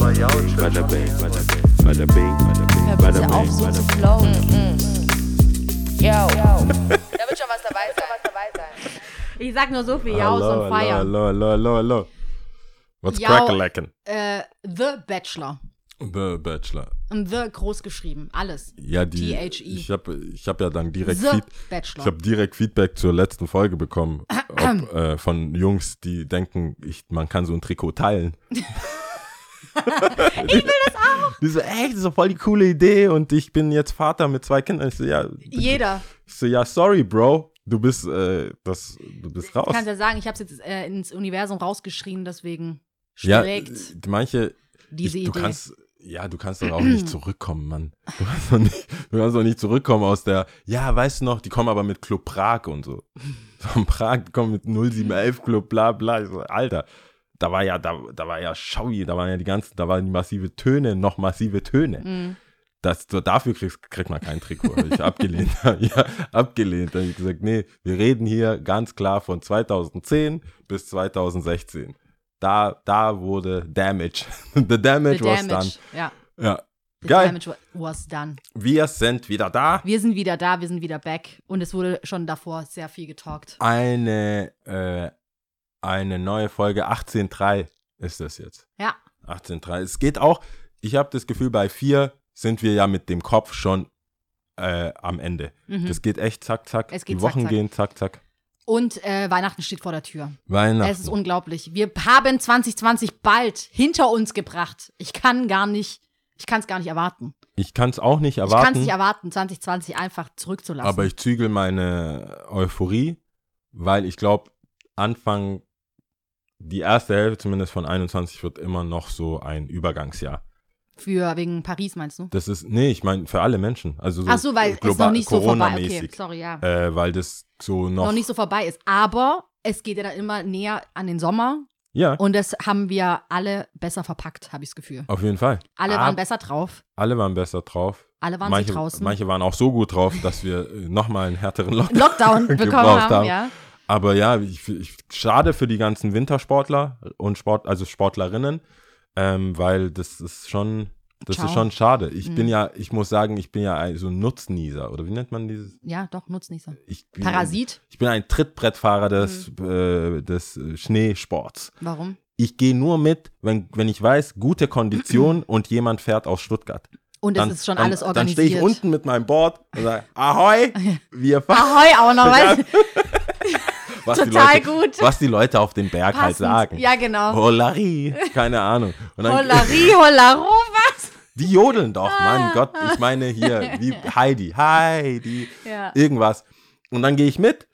Bada bing, bada bing, bada bing, auf, so zu flowen. Yo. da wird schon was dabei sein. Ich sag nur so viel, Jaus und Feier. hallo, hallo, hallo, hallo. What's crackalacken? Äh, The Bachelor. The Bachelor. Und The groß geschrieben. Alles. Ja, die. THE. Ich habe ich hab ja dann direkt, The Feed, Bachelor. ich hab direkt Feedback zur letzten Folge bekommen. ob, äh, von Jungs, die denken, ich, man kann so ein Trikot teilen. ich will das auch. Die so, ey, das ist doch voll die coole Idee und ich bin jetzt Vater mit zwei Kindern. Ich so, ja, Jeder. ich so, ja sorry, Bro. Du bist, äh, das, du bist raus. Ich kann ja sagen, ich habe es jetzt äh, ins Universum rausgeschrien, deswegen Ja, schlägt äh, manche, diese ich, du Idee. kannst, ja, du kannst doch auch nicht zurückkommen, Mann. Du kannst doch nicht, du kannst doch nicht zurückkommen aus der, ja, weißt du noch, die kommen aber mit Club Prag und so. Von Prag, die kommen mit 0711 Club, bla, bla. Ich so, Alter, da war ja, da, da war ja Schaui, da waren ja die ganzen, da waren die massive Töne, noch massive Töne. Mhm. Das, so, dafür kriegst, kriegt man kein Trikot. Hab ich abgelehnt. ja, abgelehnt. Da hab ich gesagt, nee, wir reden hier ganz klar von 2010 bis 2016. Da, da wurde Damage. The Damage The was damage. Ja. done. Ja. The Geil. damage wa- was done. Wir sind wieder da. Wir sind wieder da, wir sind wieder back. Und es wurde schon davor sehr viel getalkt. Eine, äh, eine neue Folge 18.3 ist das jetzt. Ja. 18.3. Es geht auch, ich habe das Gefühl, bei vier sind wir ja mit dem Kopf schon äh, am Ende. Mhm. Das geht echt zack, zack. Es geht Die Wochen zack. gehen zack, zack. Und äh, Weihnachten steht vor der Tür. Weihnachten. Es ist unglaublich. Wir haben 2020 bald hinter uns gebracht. Ich kann gar nicht, ich kann es gar nicht erwarten. ich kann es auch nicht Ich kann es erwarten, nicht erwarten, 2020 einfach zurückzulassen. aber ich zügel meine Euphorie, weil ich glaube, Anfang, die erste Hälfte zumindest von 21 wird immer noch so ein Übergangsjahr. Für wegen Paris meinst du? Das ist, nee, ich meine für alle Menschen. Also so Ach so, weil es global- noch nicht so vorbei. Okay, sorry, ja. Äh, weil das so noch, noch nicht so vorbei ist. Aber es geht ja dann immer näher an den Sommer ja, und das haben wir alle besser verpackt, habe ich das Gefühl. auf jeden Fall. Alle Ab- waren besser drauf, Alle waren besser drauf. alle waren manche, draußen. manche waren auch so gut drauf, dass wir äh, nochmal einen härteren Lockdown Lockdown bekommen haben, haben. ja. Aber ja, ich, ich, schade für die ganzen Wintersportler und Sport, also Sportlerinnen, ähm, weil das ist schon, das Ciao. ist schon schade. Ich Mhm. bin ja, ich muss sagen, ich bin ja ein, so ein Nutznießer oder wie nennt man dieses? Ja, doch, Nutznießer. Ich bin, Parasit? Ich bin ein Trittbrettfahrer des, Mhm. äh, des Schneesports. Warum? Ich gehe nur mit, wenn, wenn ich weiß, gute Kondition und jemand fährt aus Stuttgart. Und es Dann, ist schon dann, alles Dann organisiert. stehe ich unten mit meinem Board und sage, Ahoi, wir fahren. Ahoi auch noch, weißt was Total die Leute, gut. Was die Leute auf dem Berg halt Passend. sagen. Ja, genau. Hollari, keine Ahnung. Und dann, Hollari, hollaro, was? Die jodeln doch, Ah. mein Gott. Ich meine hier, wie Heidi, Heidi, Ja. irgendwas. Und dann gehe ich mit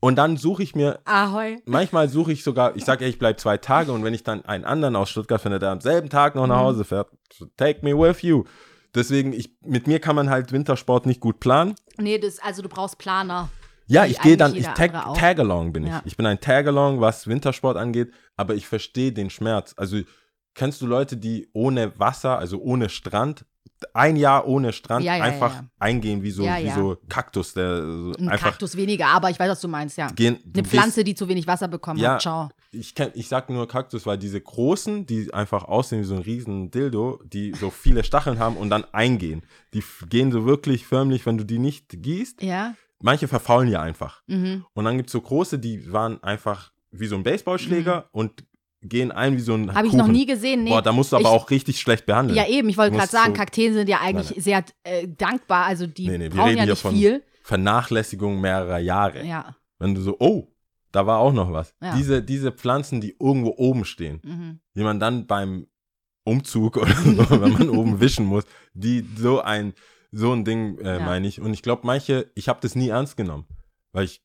und dann suche ich mir, Ahoi. manchmal suche ich sogar, ich sage, ich bleibe zwei Tage und wenn ich dann einen anderen aus Stuttgart finde, der am selben Tag noch Mhm. nach Hause fährt, take me with you. Deswegen, ich, mit mir kann man halt Wintersport nicht gut planen. Nee, das, also du brauchst Planer. Ja, ich gehe dann, ich tag. Tagalong bin ich. Ja. Ich bin ein Tagalong, was Wintersport angeht, aber ich verstehe den Schmerz. Also kennst du Leute, die ohne Wasser, also ohne Strand, ein Jahr ohne Strand Ja, ja, einfach eingehen wie so, wie so Kaktus, der so Ein einfach Kaktus weniger, aber ich weiß, was du meinst, ja. gehen. Eine Pflanze, die zu wenig Wasser bekommen Ja. hat. Ciao. ich, kenn, ich sag nur Kaktus, weil diese großen, die einfach aussehen wie so ein riesen Dildo, die so viele Stacheln haben und dann eingehen. Die gehen so wirklich förmlich, wenn du die nicht gießt. Ja. Manche verfaulen ja einfach. Mhm. Und dann gibt es so große, die waren einfach wie so ein Baseballschläger und gehen ein wie so ein Habe ich noch nie gesehen. Nee. Boah, da musst du aber Ich- auch richtig schlecht behandeln. Ja, eben, ich wollte gerade sagen, so- Kakteen sind ja eigentlich Nein, sehr äh, dankbar. Also die Nee, nee, wir brauchen reden ja nicht von- viel. Vernachlässigung mehrerer Jahre. Ja. Wenn du so, oh, da war auch noch was. Ja. Diese, diese Pflanzen, die irgendwo oben stehen, Mhm. die man dann beim Umzug oder so, wenn man oben wischen muss, die so ein, so ein Ding, äh, Ja. meine ich. Und ich glaube, manche, ich habe das nie ernst genommen, weil ich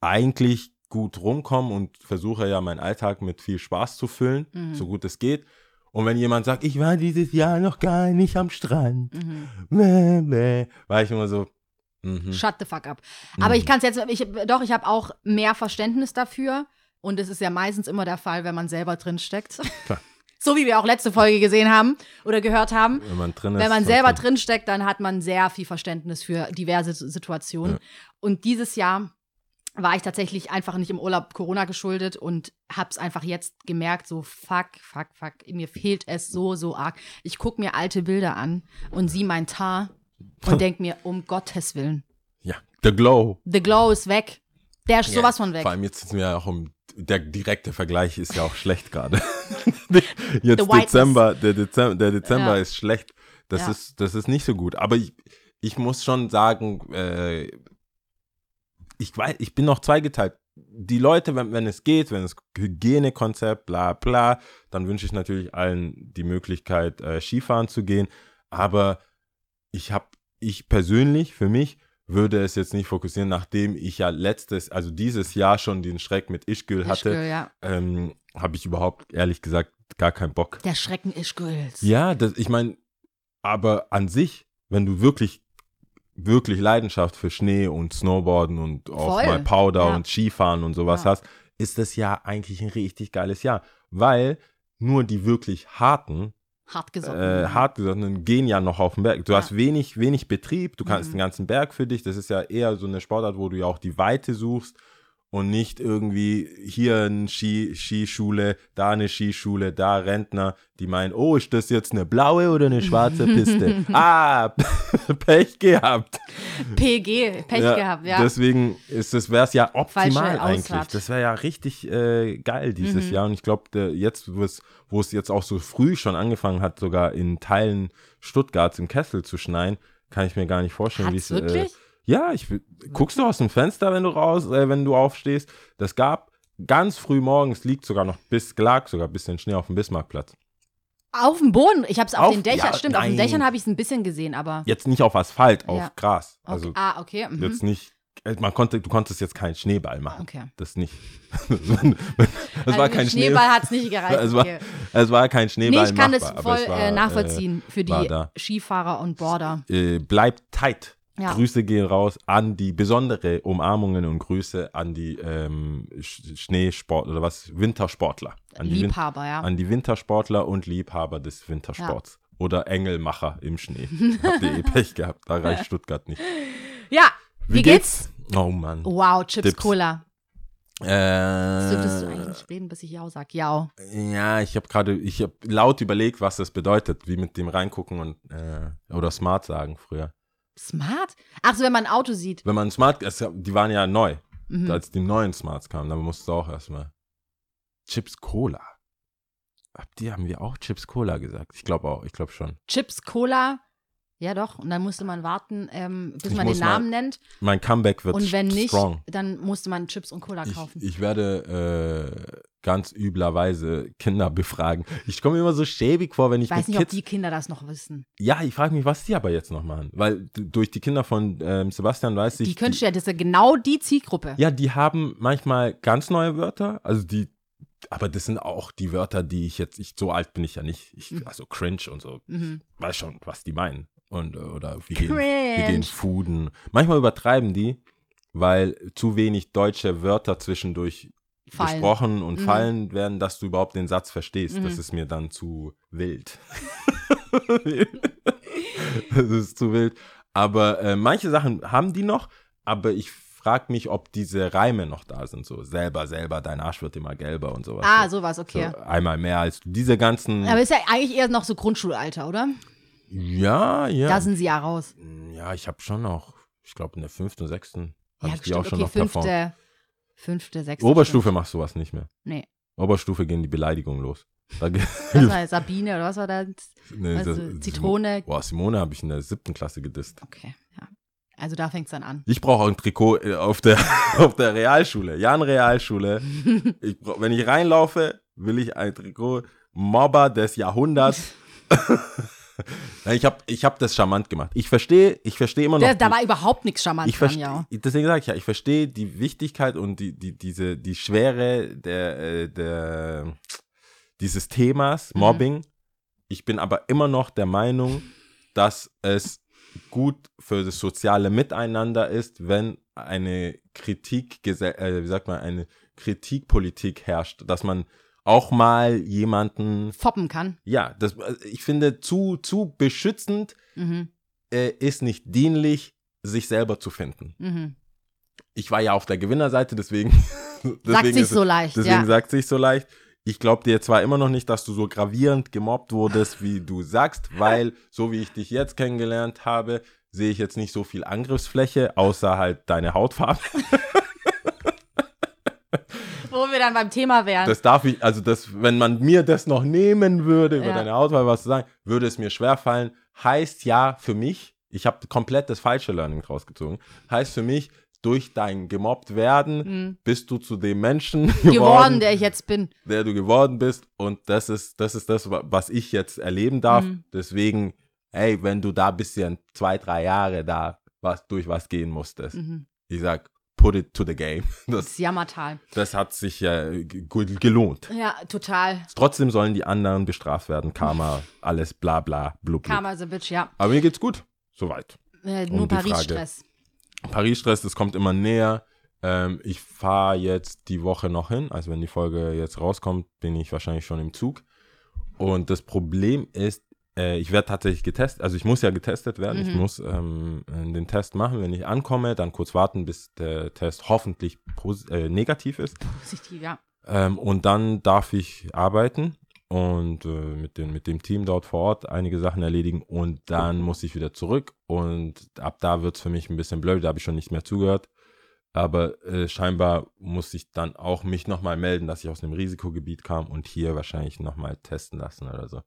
eigentlich gut rumkomme und versuche ja meinen Alltag mit viel Spaß zu füllen, Mhm. so gut es geht. Und wenn jemand sagt, ich war dieses Jahr noch gar nicht am Strand, Mhm. mäh, mäh, war ich immer so, mhm. Shut the fuck up. Aber Mhm. ich kann es jetzt, ich, doch, ich habe auch mehr Verständnis dafür. Und es ist ja meistens immer der Fall, wenn man selber drin steckt. Klar. So wie wir auch letzte Folge gesehen haben oder gehört haben. wenn man drin ist. Wenn man selber drin steckt, dann hat man sehr viel Verständnis für diverse Situationen. Ja. Und dieses Jahr war ich tatsächlich einfach nicht im Urlaub Corona geschuldet und hab's einfach jetzt gemerkt, so fuck, fuck, fuck, mir fehlt es so, so arg. Ich guck mir alte Bilder an und sieh mein Tar und denk mir, um Gottes Willen, Ja, The Glow. the glow ist weg. Der ist sowas von weg. Vor allem jetzt ist mir ja auch um, der direkte Vergleich ist ja auch schlecht gerade. jetzt. Dezember, der Dezember, der Dezember Ja. ist schlecht. Das Ja. ist, das ist nicht so gut. Aber ich, ich muss schon sagen, äh, ich weiß, ich bin noch zweigeteilt. Die Leute, wenn, wenn es geht, wenn es Hygienekonzept, bla bla, dann wünsche ich natürlich allen die Möglichkeit, äh, Skifahren zu gehen. Aber ich habe, ich persönlich, für mich, würde es jetzt nicht fokussieren, nachdem ich ja letztes, also dieses Jahr schon den Schreck mit Ischgl hatte, Ischgl, ja. ähm, habe ich überhaupt, ehrlich gesagt, gar keinen Bock. Der Schrecken Ischgls. Ja, das, ich meine, aber an sich, wenn du wirklich, wirklich Leidenschaft für Schnee und Snowboarden und auch Voll, mal Powder ja. und Skifahren und sowas Ja. hast, ist das ja eigentlich ein richtig geiles Jahr. Weil nur die wirklich harten, Hartgesotten. äh, hartgesottenen gehen ja noch auf den Berg. Du Ja. hast wenig, wenig Betrieb, du kannst Mhm. den ganzen Berg für dich. Das ist ja eher so eine Sportart, wo du ja auch die Weite suchst und nicht irgendwie hier eine Ski, Skischule, da eine Skischule, da Rentner, die meinen, oh, ist das jetzt eine blaue oder eine schwarze Piste? ah, Pech gehabt. PG, Pech gehabt, ja. Deswegen ist das, wäre es ja optimal eigentlich. Das wäre ja richtig äh, geil dieses Mhm. Jahr. Und ich glaube, jetzt, wo es, jetzt auch so früh schon angefangen hat, sogar in Teilen Stuttgarts im Kessel zu schneien, kann ich mir gar nicht vorstellen, wie es. Äh? Ja, ich guckst du aus dem Fenster, wenn du raus, äh, wenn du aufstehst. Das gab ganz früh morgens liegt sogar noch bis lag sogar ein bisschen Schnee auf dem Bismarckplatz. Auf dem Boden. Ich habe es auf, Auf- den Dächern, ja, stimmt, auf den nein. Dächern habe ich es ein bisschen gesehen, aber. Jetzt nicht auf Asphalt, auf Ja. Gras. Okay. Also ah, okay. Mhm. jetzt nicht. äh, Man konnte, du konntest jetzt keinen Schneeball machen. Okay. Das nicht. das also war kein Schnee. Schneeball hat es nicht gereicht. Es war, okay. es war kein Schneeball. Nee, ich kann machbar, das voll es war, äh, nachvollziehen für war die. Skifahrer und Border. Äh, bleibt tight. Ja. Grüße gehen raus an die besondere Umarmungen und Grüße an die ähm, Sch- Schneesport oder was Wintersportler. An die, Win Liebhaber, ja. an die Wintersportler und Liebhaber des Wintersports. Oder Engelmacher im Schnee. Habt ihr eh Pech gehabt, da reicht Stuttgart nicht. Ja, wie, geht's? Oh Mann. Wow, Chips Tipps. Cola. Äh, Dürftest du eigentlich nicht reden, bis ich Ja sag. Ja. Ja, ich habe gerade, ich habe laut überlegt, was das bedeutet, wie mit dem reingucken und äh, oder smart sagen früher. Smart? Ach so, wenn man ein Auto sieht. Wenn man smart, es, die waren ja neu, Mhm. als die neuen Smarts kamen, dann musst du auch erstmal Chips Cola. Habt ihr, haben wir auch Chips Cola gesagt? Ich glaube auch, ich glaube schon. Chips Cola. Ja, doch. Und dann musste man warten, ähm, bis Ich man den Namen nennt. Mein Comeback wird Und wenn nicht, strong. dann musste man Chips und Cola Ich, kaufen. ich werde äh, ganz üblerweise Kinder befragen. Ich komme mir immer so schäbig vor, wenn ich, ich weiß nicht, ob Kids die Kinder das noch wissen. Ja, ich frage mich, was die aber jetzt noch machen. Weil durch die Kinder von ähm, Sebastian weiß ich. Die könntest du ja, das ist ja genau die Zielgruppe. ja, die haben manchmal ganz neue Wörter. Also die, aber das sind auch die Wörter, die ich jetzt, ich, so alt bin ich ja nicht. Ich, also cringe und so. Mhm. Weiß schon, was die meinen. Und, äh, oder wir gehen, wir Cringe. gehen fooden. Manchmal übertreiben die, weil zu wenig deutsche Wörter zwischendurch Fallen. gesprochen und Mhm. fallen werden, dass du überhaupt den Satz verstehst. Das Mhm. ist mir dann zu wild. das ist zu wild. Aber äh, manche Sachen haben die noch, aber ich frage mich, ob diese Reime noch da sind. So selber, selber, dein Arsch wird immer gelber und sowas. Ah, so, sowas, okay. so einmal mehr als. Diese ganzen. Aber ist ja eigentlich eher noch so Grundschulalter, oder? ja, ja. Da sind sie ja raus. ja, ich habe schon noch, ich glaube in der fünften, sechsten habe Ja, ich die auch schon Okay, noch performt. Fünfte, sechste. Oberstufe machst du was nicht mehr. Nee. Oberstufe gehen die Beleidigungen los. Da Das war Sabine oder was war das? Nee, Also, das- Zitrone. Boah, Simone habe ich in der siebten Klasse gedisst. Okay, ja. Also da fängt es dann an. Ich brauche auch ein Trikot äh, auf der, auf der Realschule. Jan Realschule. Ich brauch, wenn ich reinlaufe, will ich ein Trikot Mobber des Jahrhunderts. Ich habe ich hab das charmant gemacht. Ich verstehe, ich verstehe immer noch. Da, da war überhaupt nichts charmant ich dran, ja. deswegen sage ich ja, ich verstehe die Wichtigkeit und die, die, diese, die Schwere der, äh, der, dieses Themas, Mhm. Mobbing. Ich bin aber immer noch der Meinung, dass es gut für das soziale Miteinander ist, wenn eine Kritik, äh, wie sagt man, eine Kritikpolitik herrscht, dass man auch mal jemanden, Foppen kann. ja, das, ich finde, zu, zu beschützend Mhm. äh, ist nicht dienlich, sich selber zu finden. Mhm. ich war ja auf der Gewinnerseite, deswegen. Sagt deswegen sich ist so leicht, Deswegen ja. sagt sich so leicht. Ich glaube dir zwar immer noch nicht, dass du so gravierend gemobbt wurdest, wie du sagst, weil so wie ich dich jetzt kennengelernt habe, sehe ich jetzt nicht so viel Angriffsfläche, außer halt deine Hautfarbe. Wo wir dann beim Thema wären. Das darf ich, also das, wenn man mir das noch nehmen würde, über Ja. deine Hautfarbe was zu sagen, würde es mir schwerfallen. Heißt ja für mich, ich habe komplett das falsche Learning rausgezogen, heißt für mich, durch dein gemobbt werden, Mhm. bist du zu dem Menschen geworden, geworden, der ich jetzt bin. der du geworden bist. Und das ist, das ist das, wa- was ich jetzt erleben darf. Mhm. Deswegen, hey, wenn du da ein bisschen zwei, drei Jahre da was, durch was gehen musstest, Mhm. ich sag, put it to the game. Das, Das Jammertal. das hat sich ja ge- gelohnt. Ja, total. Trotzdem sollen die anderen bestraft werden. Karma, alles bla bla, blub. Karma the bitch, ja. Aber mir geht's gut. Soweit. Äh, nur. Paris-Stress. Paris-Stress, das kommt immer näher. Ähm, ich fahre jetzt die Woche noch hin. Also wenn die Folge jetzt rauskommt, bin ich wahrscheinlich schon im Zug. Und das Problem ist, äh, ich werde tatsächlich getestet. Also ich muss ja getestet werden. Ich Mhm. muss ähm, den Test machen. Wenn ich ankomme, dann kurz warten, bis der Test hoffentlich äh, negativ ist. Positiv, ja. Ähm, und dann darf ich arbeiten und äh, mit, den, mit dem Team dort vor Ort einige Sachen erledigen und dann muss ich wieder zurück und ab da wird es für mich ein bisschen blöd, da habe ich schon nicht mehr zugehört. Aber äh, scheinbar muss ich dann auch mich nochmal melden, dass ich aus einem Risikogebiet kam und hier wahrscheinlich nochmal testen lassen oder so.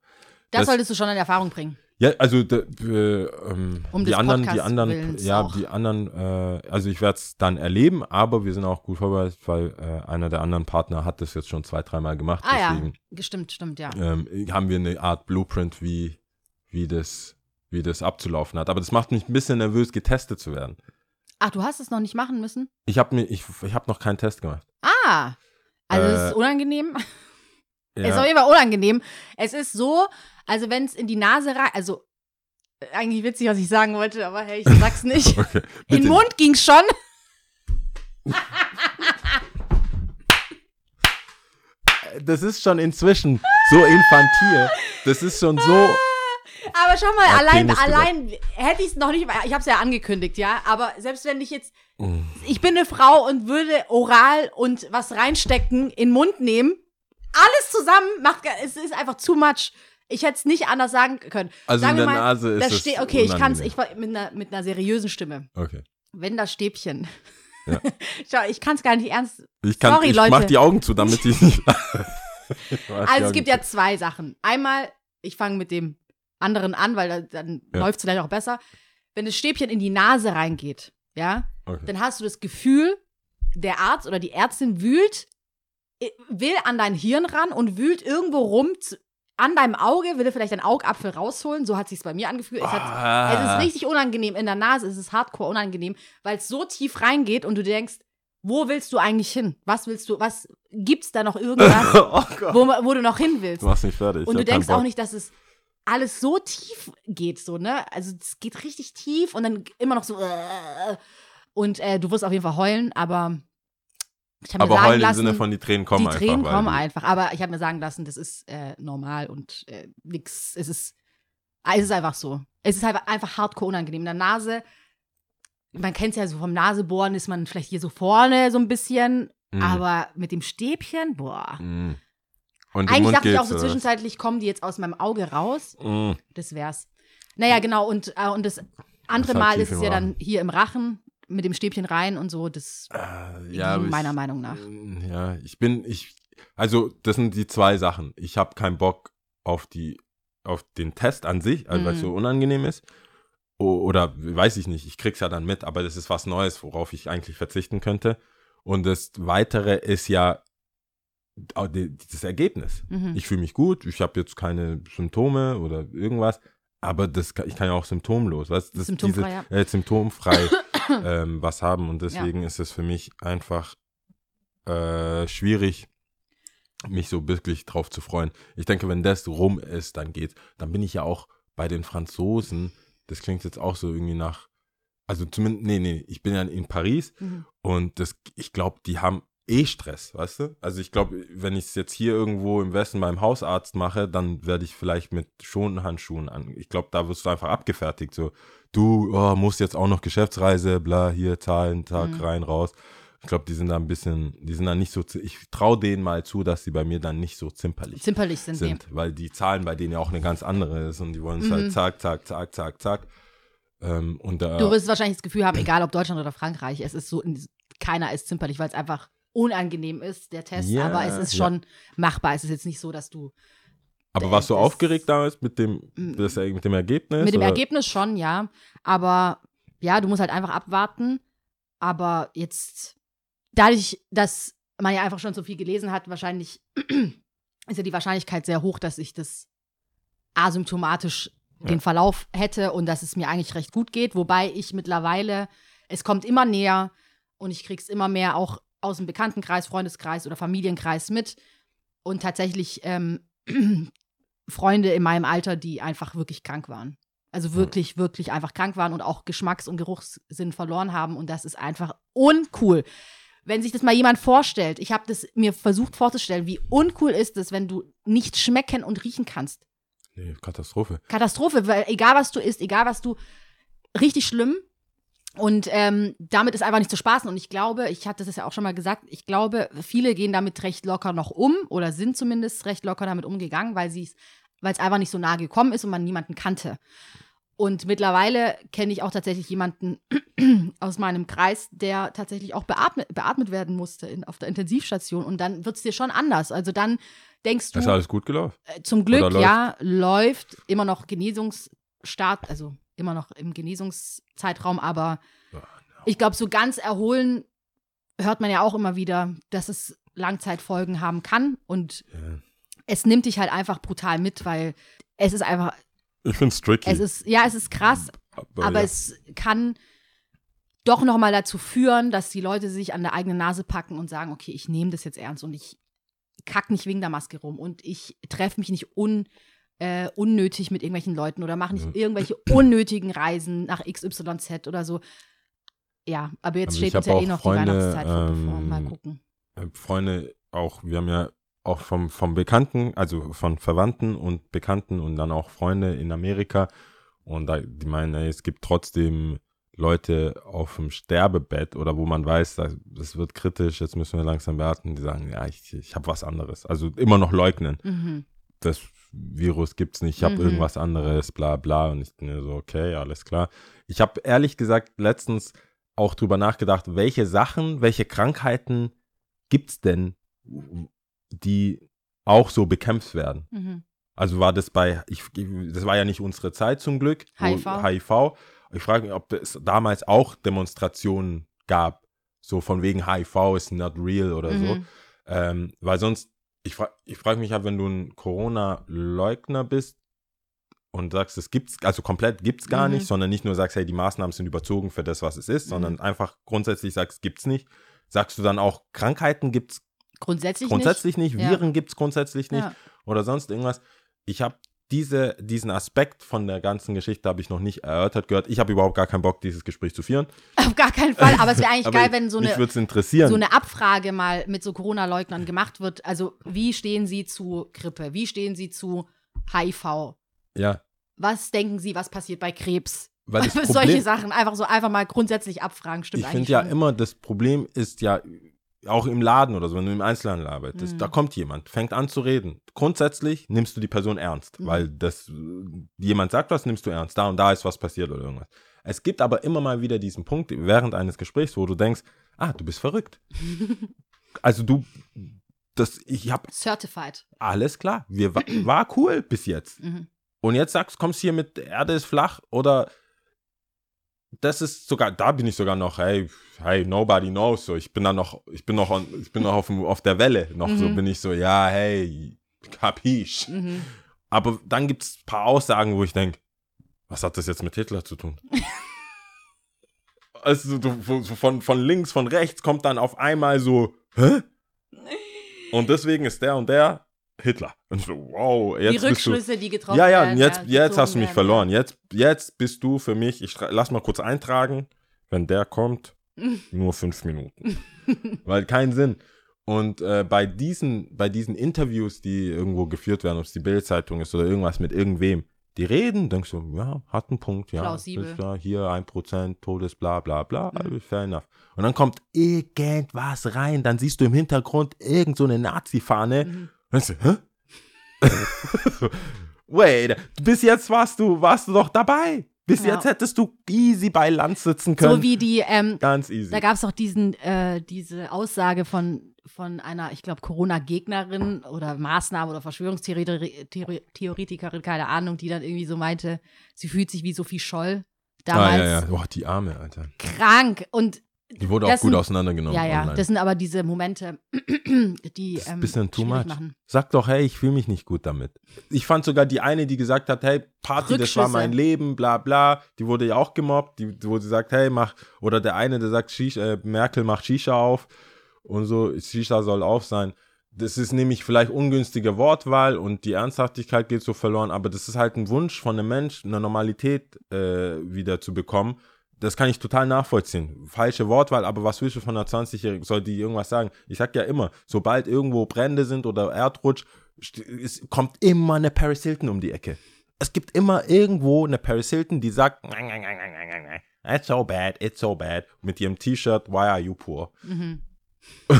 Das, Das- solltest du schon in Erfahrung bringen. Ja, also d- äh, ähm, Um die anderen, die anderen, ja, die anderen, äh, also ich werde es dann erleben, aber wir sind auch gut vorbereitet, weil äh, einer der anderen Partner hat das jetzt schon zwei, dreimal gemacht. Ah ja, deswegen gestimmt, stimmt, ja. ähm, haben wir eine Art Blueprint, wie, wie, das, wie das abzulaufen hat. Aber das macht mich ein bisschen nervös, getestet zu werden. Ach, du hast es noch nicht machen müssen? Ich habe mir, ich, ich habe noch keinen Test gemacht. Ah, also es Äh, ist unangenehm. Es ist auf Ja, jeden Fall unangenehm. Es ist so, also wenn es in die Nase rein, also äh, eigentlich witzig, was ich sagen wollte, aber hey, ich sag's nicht. okay. In den Mund ging's schon. Das ist schon inzwischen so infantil. Das ist schon so. Aber schau mal, allein, allein hätte ich es noch nicht, ich habe es ja angekündigt, ja, aber selbst wenn ich jetzt, Mm. ich bin eine Frau und würde oral und was reinstecken, in den Mund nehmen, alles zusammen macht, es ist einfach too much. Ich hätte es nicht anders sagen können. Also Sagen in der mal, Nase ist das es Okay, ich kann es ich, mit, einer, mit einer seriösen Stimme. Okay. Wenn das Stäbchen. Ja. Schau, ich kann es gar nicht ernst. Ich, kann, Sorry, ich Leute. mach die Augen zu, damit ich nicht. Die Also es gibt zu. ja zwei Sachen. Einmal, ich fange mit dem anderen an, weil da- dann Ja. läuft es vielleicht auch besser. Wenn das Stäbchen in die Nase reingeht, ja, Okay. dann hast du das Gefühl, der Arzt oder die Ärztin wühlt, will an dein Hirn ran und wühlt irgendwo rum an deinem Auge, will er vielleicht deinen Augapfel rausholen. So hat sich's bei mir angefühlt. Es, hat, Ah. es ist richtig unangenehm in der Nase. Es ist hardcore unangenehm, weil es so tief reingeht und du denkst, wo willst du eigentlich hin? Was willst du? Was gibt's da noch irgendwas, oh wo, wo du noch hin willst? Du machst nicht fertig. Und du denkst auch nicht, dass es alles so tief geht, so, ne? Also es geht richtig tief und dann immer noch so. Äh, und äh, du wirst auf jeden Fall heulen, aber ich mir Aber sagen heulen im Sinne von die Tränen kommen die einfach. Tränen weil kommen die- einfach. Aber ich habe mir sagen lassen, das ist äh, normal und äh, nix. Es ist, ah, es ist einfach so. Es ist halt einfach hardcore unangenehm. In der Nase, man kennt es ja so vom Nasebohren, ist man vielleicht hier so vorne so ein bisschen, Mhm. aber mit dem Stäbchen, boah. Im Eigentlich Mund dachte ich auch so zwischenzeitlich, kommen die jetzt aus meinem Auge raus. Mhm. Das wär's. Naja, genau. Und, äh, und das andere Das Mal ist es ja dann hier im Rachen mit dem Stäbchen rein und so. Das Äh, ja, meiner ich, Meinung nach. Ja, ich bin, ich, also das sind die zwei Sachen. Ich habe keinen Bock auf die, auf den Test an sich, also weil es Mhm. so unangenehm ist. O oder weiß ich nicht, ich krieg's ja dann mit, aber das ist was Neues, worauf ich eigentlich verzichten könnte. Und das Weitere ist ja das Ergebnis. Mhm. Ich fühle mich gut, ich habe jetzt keine Symptome oder irgendwas, aber das, ich kann ja auch symptomlos, weißt das, Symptomfrei, diese, äh, symptomfrei ähm, was haben und deswegen ist es für mich einfach äh, schwierig, mich so wirklich drauf zu freuen. Ich denke, wenn das rum ist, dann geht's. Dann bin ich ja auch bei den Franzosen, das klingt jetzt auch so irgendwie nach, also zumindest, nee, nee, ich bin ja in Paris Mhm. und das, ich glaube, die haben eh Stress, weißt du? Also ich glaube, wenn ich es jetzt hier irgendwo im Westen beim Hausarzt mache, dann werde ich vielleicht mit Schonhandschuhen an. Ich glaube, da wirst du einfach abgefertigt. So, du oh, musst jetzt auch noch Geschäftsreise, bla, hier zahlen, Tag Mhm. rein, raus. Ich glaube, die sind da ein bisschen, die sind da nicht so, ich traue denen mal zu, dass sie bei mir dann nicht so zimperlich Zimperlich sind, sie. sind, weil die Zahlen bei denen ja auch eine ganz andere ist und die wollen es Mhm. halt zack, zack, zack, zack, zack. Ähm, und da, Du wirst wahrscheinlich das Gefühl haben, egal ob Deutschland oder Frankreich, es ist so, keiner ist zimperlich, weil es einfach unangenehm ist, der Test. Ja, aber es ist ja. schon machbar. Es ist jetzt nicht so, dass du aber warst du aufgeregt damals mit dem, das, mit dem Ergebnis? Mit dem oder? Ergebnis schon, ja. Aber ja, du musst halt einfach abwarten. Aber jetzt, dadurch, dass man ja einfach schon so viel gelesen hat, wahrscheinlich ist ja die Wahrscheinlichkeit sehr hoch, dass ich das asymptomatisch den Ja. Verlauf hätte und dass es mir eigentlich recht gut geht. Wobei ich mittlerweile, es kommt immer näher und ich krieg's immer mehr auch aus dem Bekanntenkreis, Freundeskreis oder Familienkreis mit. Und tatsächlich ähm, Freunde in meinem Alter, die einfach wirklich krank waren. Also wirklich, wirklich einfach krank waren und auch Geschmacks- und Geruchssinn verloren haben. Und das ist einfach uncool. Wenn sich das mal jemand vorstellt, ich habe das mir versucht vorzustellen, wie uncool ist es, wenn du nicht schmecken und riechen kannst. Nee, Katastrophe. Katastrophe, weil egal was du isst, egal was du, richtig schlimm. Und ähm, damit ist einfach nicht zu spaßen. Und ich glaube, ich hatte das ja auch schon mal gesagt, ich glaube, viele gehen damit recht locker noch um oder sind zumindest recht locker damit umgegangen, weil sie es, weil es einfach nicht so nahe gekommen ist und man niemanden kannte. Und mittlerweile kenne ich auch tatsächlich jemanden aus meinem Kreis, der tatsächlich auch beatmet, beatmet werden musste in, auf der Intensivstation. Und dann wird es dir schon anders. Also dann denkst du. Ist alles gut gelaufen? Äh, Zum Glück, läuft? ja, läuft immer noch Genesungsstart, also immer noch im Genesungszeitraum, aber Ja, ich glaube, so ganz erholen hört man ja auch immer wieder, dass es Langzeitfolgen haben kann und Ja. es nimmt dich halt einfach brutal mit, weil es ist einfach, Ich finde es tricky. es ist, ja, es ist krass, aber ja. es kann doch noch mal dazu führen, dass die Leute sich an der eigenen Nase packen und sagen, okay, ich nehme das jetzt ernst und ich kack nicht wegen der Maske rum und ich treffe mich nicht un, äh, unnötig mit irgendwelchen Leuten oder mache nicht Ja. irgendwelche unnötigen Reisen nach XYZ oder so. Ja, aber jetzt Aber steht uns ja eh noch Freunde, die Weihnachtszeit vor, bevor. ähm, Mal gucken. äh, Freunde auch, wir haben ja auch vom, vom Bekannten, also von Verwandten und Bekannten und dann auch Freunde in Amerika. Und da, die meinen, ey, es gibt trotzdem Leute auf dem Sterbebett oder wo man weiß, das, das wird kritisch, jetzt müssen wir langsam warten. Die sagen, ja, ich, ich habe was anderes. Also immer noch leugnen. Mhm. Das Virus gibt's nicht, ich habe Mhm. irgendwas anderes, bla bla. Und ich bin mir so, okay, alles klar. Ich habe ehrlich gesagt letztens auch drüber nachgedacht, welche Sachen, welche Krankheiten gibt's denn, die auch so bekämpft werden? Mhm. Also war das bei, ich, das war ja nicht unsere Zeit zum Glück. HIV. HIV. Ich frage mich, ob es damals auch Demonstrationen gab, so von wegen HIV ist not real oder so. Mhm. Ähm, weil sonst, ich, fra ich frage mich halt, wenn du ein Corona-Leugner bist und sagst, es gibt's, also komplett gibt's gar Mhm. nicht, sondern nicht nur sagst, hey, die Maßnahmen sind überzogen für das, was es ist, Mhm. sondern einfach grundsätzlich sagst, gibt's nicht. Sagst du dann auch, Krankheiten gibt's Grundsätzlich, grundsätzlich nicht, Ja. Viren gibt's grundsätzlich nicht. nicht oder sonst irgendwas. Ich habe diese, diesen Aspekt von der ganzen Geschichte habe ich noch nicht erörtert gehört. Ich habe überhaupt gar keinen Bock, dieses Gespräch zu führen. Auf gar keinen Fall. Aber es wäre eigentlich geil, wenn so eine, so eine Abfrage mal mit so Corona-Leugnern gemacht wird. Also, wie stehen Sie zu Grippe? Wie stehen Sie zu HIV? ja, Was denken Sie, was passiert bei Krebs? weil das Solche Problem, Sachen einfach so einfach mal grundsätzlich abfragen, stimmt ich eigentlich. finde ja immer, das Problem ist ja auch im Laden oder so, wenn du im Einzelhandel arbeitest, Mhm. da kommt jemand, fängt an zu reden. Grundsätzlich nimmst du die Person ernst, Mhm. weil das jemand sagt was, nimmst du ernst. Da und da ist was passiert oder irgendwas. Es gibt aber immer mal wieder diesen Punkt während eines Gesprächs, wo du denkst, ah, du bist verrückt. also du, das, ich habe Certified. alles klar, wir wa- war cool bis jetzt. Mhm. Und jetzt sagst, kommst hier mit Erde ist flach oder das ist sogar, da bin ich sogar noch, hey, hey, nobody knows. So, ich bin da noch, ich bin noch, on, ich bin noch auf, auf der Welle. Noch so Mhm. bin ich so, ja, hey, kapisch. Mhm. Aber dann gibt es ein paar Aussagen, wo ich denke, was hat das jetzt mit Hitler zu tun? also du, so von, von links, von rechts kommt dann auf einmal so, hä? Und deswegen ist der und der Hitler. Und ich so, wow, jetzt die bist du, Rückschlüsse, die getroffen ja, ja, werden. und jetzt, jetzt hast du mich gezogen verloren. werden, Jetzt, jetzt bist du für mich, ich lass mal kurz eintragen, wenn der kommt, nur fünf Minuten. Weil kein Sinn. Und äh, bei, diesen, bei diesen Interviews, die irgendwo geführt werden, ob es die Bildzeitung ist oder irgendwas mit irgendwem, die reden, denkst du, ja, hat einen Punkt, ja. Plausibel. klar, hier ein Prozent, Todes, bla bla bla, Mhm. fair enough. Und dann kommt irgendwas rein, dann siehst du im Hintergrund irgend so eine Nazi-Fahne. Mhm. Denkst du, hä? Wait, bis jetzt warst du, warst du doch dabei. Bis Ja. jetzt hättest du easy bei Land sitzen können. So wie die, ähm, Ganz easy. da gab es auch diesen, äh, diese Aussage von, von einer, ich glaube, Corona-Gegnerin oder Maßnahme oder Verschwörungstheoretikerin, keine Ahnung, die dann irgendwie so meinte, sie fühlt sich wie Sophie Scholl ah, damals ja, ja. Boah, die Arme, Alter. krank. Und Die wurde auch gut sind- auseinandergenommen. ja, ja, online. das sind aber diese Momente, die Das ist ein ähm, bisschen too much. machen. Sag doch, hey, ich fühle mich nicht gut damit. Ich fand sogar die eine, die gesagt hat, hey, Party, das war mein Leben, bla bla, die wurde ja auch gemobbt, die, wo sie sagt, hey, mach, oder der eine, der sagt, Shisha, äh, Merkel macht Shisha auf und so, Shisha soll auf sein. Das ist nämlich vielleicht ungünstige Wortwahl und die Ernsthaftigkeit geht so verloren, aber das ist halt ein Wunsch von einem Mensch, eine Normalität äh, wieder zu bekommen. Das kann ich total nachvollziehen. Falsche Wortwahl, aber was willst du von einer 20-Jährigen? Soll die irgendwas sagen? Ich sag ja immer, sobald irgendwo Brände sind oder Erdrutsch, es kommt immer eine Paris Hilton um die Ecke. Es gibt immer irgendwo eine Paris Hilton, die sagt, it's so bad, it's so bad, mit ihrem T-Shirt, why are you poor? Mhm.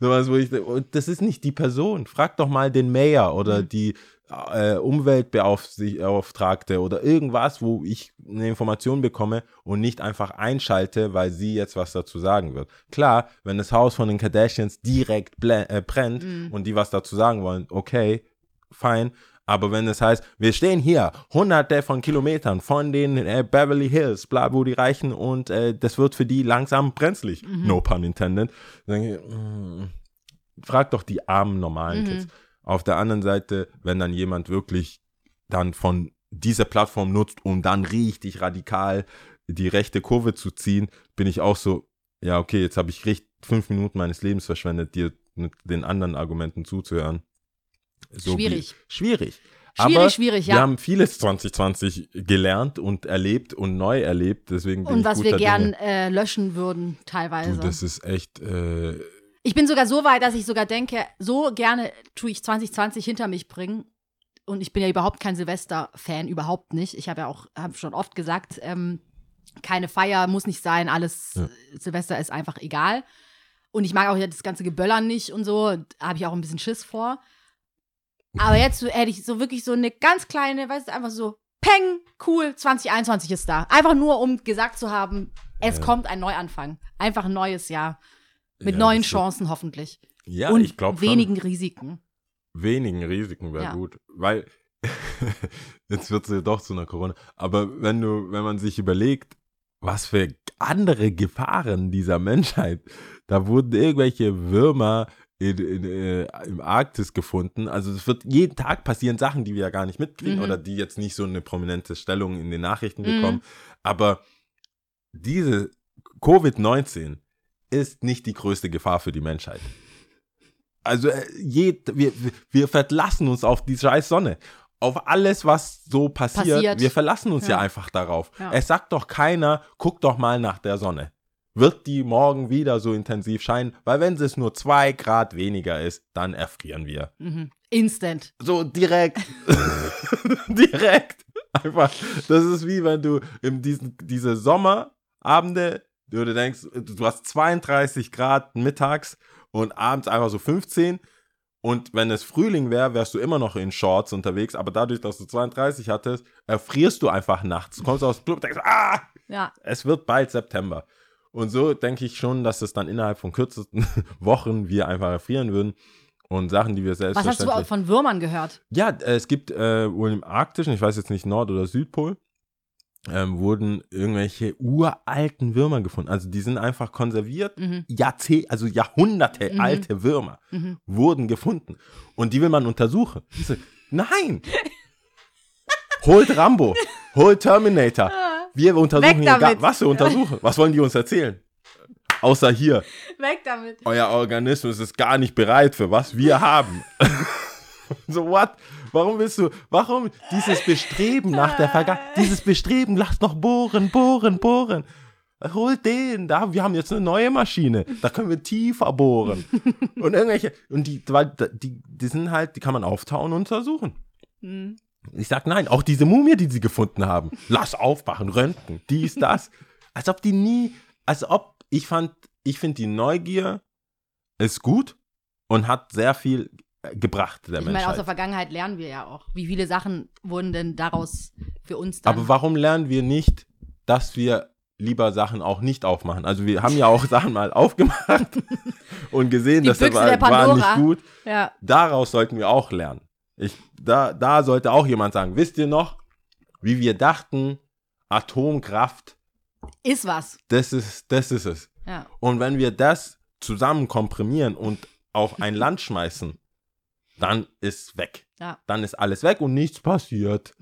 so was, wo ich, und das ist nicht die Person. Frag doch mal den Mayor oder die äh, Umweltbeauftragte oder irgendwas, wo ich eine Information bekomme und nicht einfach einschalte, weil sie jetzt was dazu sagen wird. Klar, wenn das Haus von den Kardashians direkt äh, brennt und die was dazu sagen wollen, okay, fein. Aber wenn es heißt, wir stehen hier hunderte von Kilometern von den äh, Beverly Hills, bla, wo die reichen und äh, das wird für die langsam brenzlig, no pun intended, dann mm, frag doch die armen normalen Mhm. Kids. Auf der anderen Seite, wenn dann jemand wirklich dann von dieser Plattform nutzt, um dann richtig radikal die rechte Kurve zu ziehen, bin ich auch so, ja, okay, jetzt habe ich richtig fünf Minuten meines Lebens verschwendet, dir mit den anderen Argumenten zuzuhören. So Schwierig. Wie, schwierig. Schwierig, Aber schwierig, Wir ja. haben vieles 2020 gelernt und erlebt und neu erlebt, deswegen Und was wir gern äh, löschen würden, teilweise. Du, das ist echt, äh, Ich bin sogar so weit, dass ich sogar denke, so gerne tue ich 2020 hinter mich bringen. Und ich bin ja überhaupt kein Silvester-Fan, überhaupt nicht. Ich habe ja auch, habe schon oft gesagt, ähm, keine Feier muss nicht sein, alles Ja. Silvester ist einfach egal. Und ich mag auch ja das ganze Geböllern nicht und so, da habe ich auch ein bisschen Schiss vor. Aber jetzt so, hätte ich so wirklich so eine ganz kleine, weißt du, einfach so, peng, cool, 2021 ist da. Einfach nur, um gesagt zu haben, es Ja. kommt ein Neuanfang. Einfach ein neues Jahr. Mit ja, neuen wird- Chancen hoffentlich. Ja, und ich glaube wenigen Risiken. wenigen Risiken wäre Ja. gut, weil jetzt wird es ja doch zu einer Corona. Aber wenn du, wenn man sich überlegt, was für andere Gefahren dieser Menschheit, da wurden irgendwelche Würmer in, in, äh, im Arktis gefunden. Also es wird jeden Tag passieren Sachen, die wir ja gar nicht mitkriegen Mhm. oder die jetzt nicht so eine prominente Stellung in den Nachrichten Mhm. bekommen. Aber diese Covid-19 ist nicht die größte Gefahr für die Menschheit. Also äh, je, wir, wir- verlassen uns auf die scheiß Sonne. Auf alles, was so passiert. Passiert. Wir verlassen uns ja, Ja. einfach darauf. Ja. Es sagt doch keiner, guck doch mal nach der Sonne. Wird die morgen wieder so intensiv scheinen? Weil wenn es nur zwei Grad weniger ist, dann erfrieren wir. Mhm. Instant. So direkt. direkt. Einfach. Das ist wie wenn du in diesen, diese Sommerabende, du denkst, du hast 32 Grad mittags und abends einfach so 15. Und wenn es Frühling wäre, wärst du immer noch in Shorts unterwegs, aber dadurch, dass du 32 hattest, erfrierst du einfach nachts. Du kommst aus dem Club und denkst, ah, Ja. es wird bald September. Und so denke ich schon, dass es dann innerhalb von kürzesten Wochen wir einfach erfrieren würden. Und Sachen, die wir Was hast du von Würmern gehört? Ja, äh, es gibt äh, wohl im Arktischen, ich weiß jetzt nicht Nord- oder Südpol, ähm, wurden irgendwelche uralten Würmer gefunden. Also die sind einfach konserviert. Mhm. Jahrzeh also Jahrhunderte Mhm. alte Würmer Mhm. wurden gefunden. Und die will man untersuchen. So, nein! Holt Rambo, holt Terminator. Wir untersuchen Weg hier gar, was wir untersuchen. Was wollen die uns erzählen? Außer hier, Weg damit. euer Organismus ist gar nicht bereit für was wir haben. so what? Warum willst du, warum dieses Bestreben nach der Vergangenheit, dieses Bestreben, lass noch bohren, bohren, bohren. hol den, da, wir haben jetzt eine neue Maschine, da können wir tiefer bohren. und irgendwelche, und die, weil die, die sind halt, die kann man auftauen und untersuchen. Hm. Ich sag nein, auch diese Mumie, die sie gefunden haben, lass aufwachen, röntgen, dies, das. Als ob die nie, als ob, ich fand, ich finde die Neugier ist gut und hat sehr viel gebracht der Ich meine, aus Menschheit. der Vergangenheit lernen wir ja auch. Wie viele Sachen wurden denn daraus für uns dann? Aber warum lernen wir nicht, dass wir lieber Sachen auch nicht aufmachen? Also wir haben ja auch Sachen mal aufgemacht und gesehen, dass das war, war nicht gut. ja, Daraus sollten wir auch lernen. Ich, da, da sollte auch jemand sagen, wisst ihr noch, wie wir dachten, Atomkraft, ist was. das ist, das ist es. Ja. Und wenn wir das zusammen komprimieren und auf ein Land schmeißen, dann ist weg. Ja. Dann ist alles weg und nichts passiert.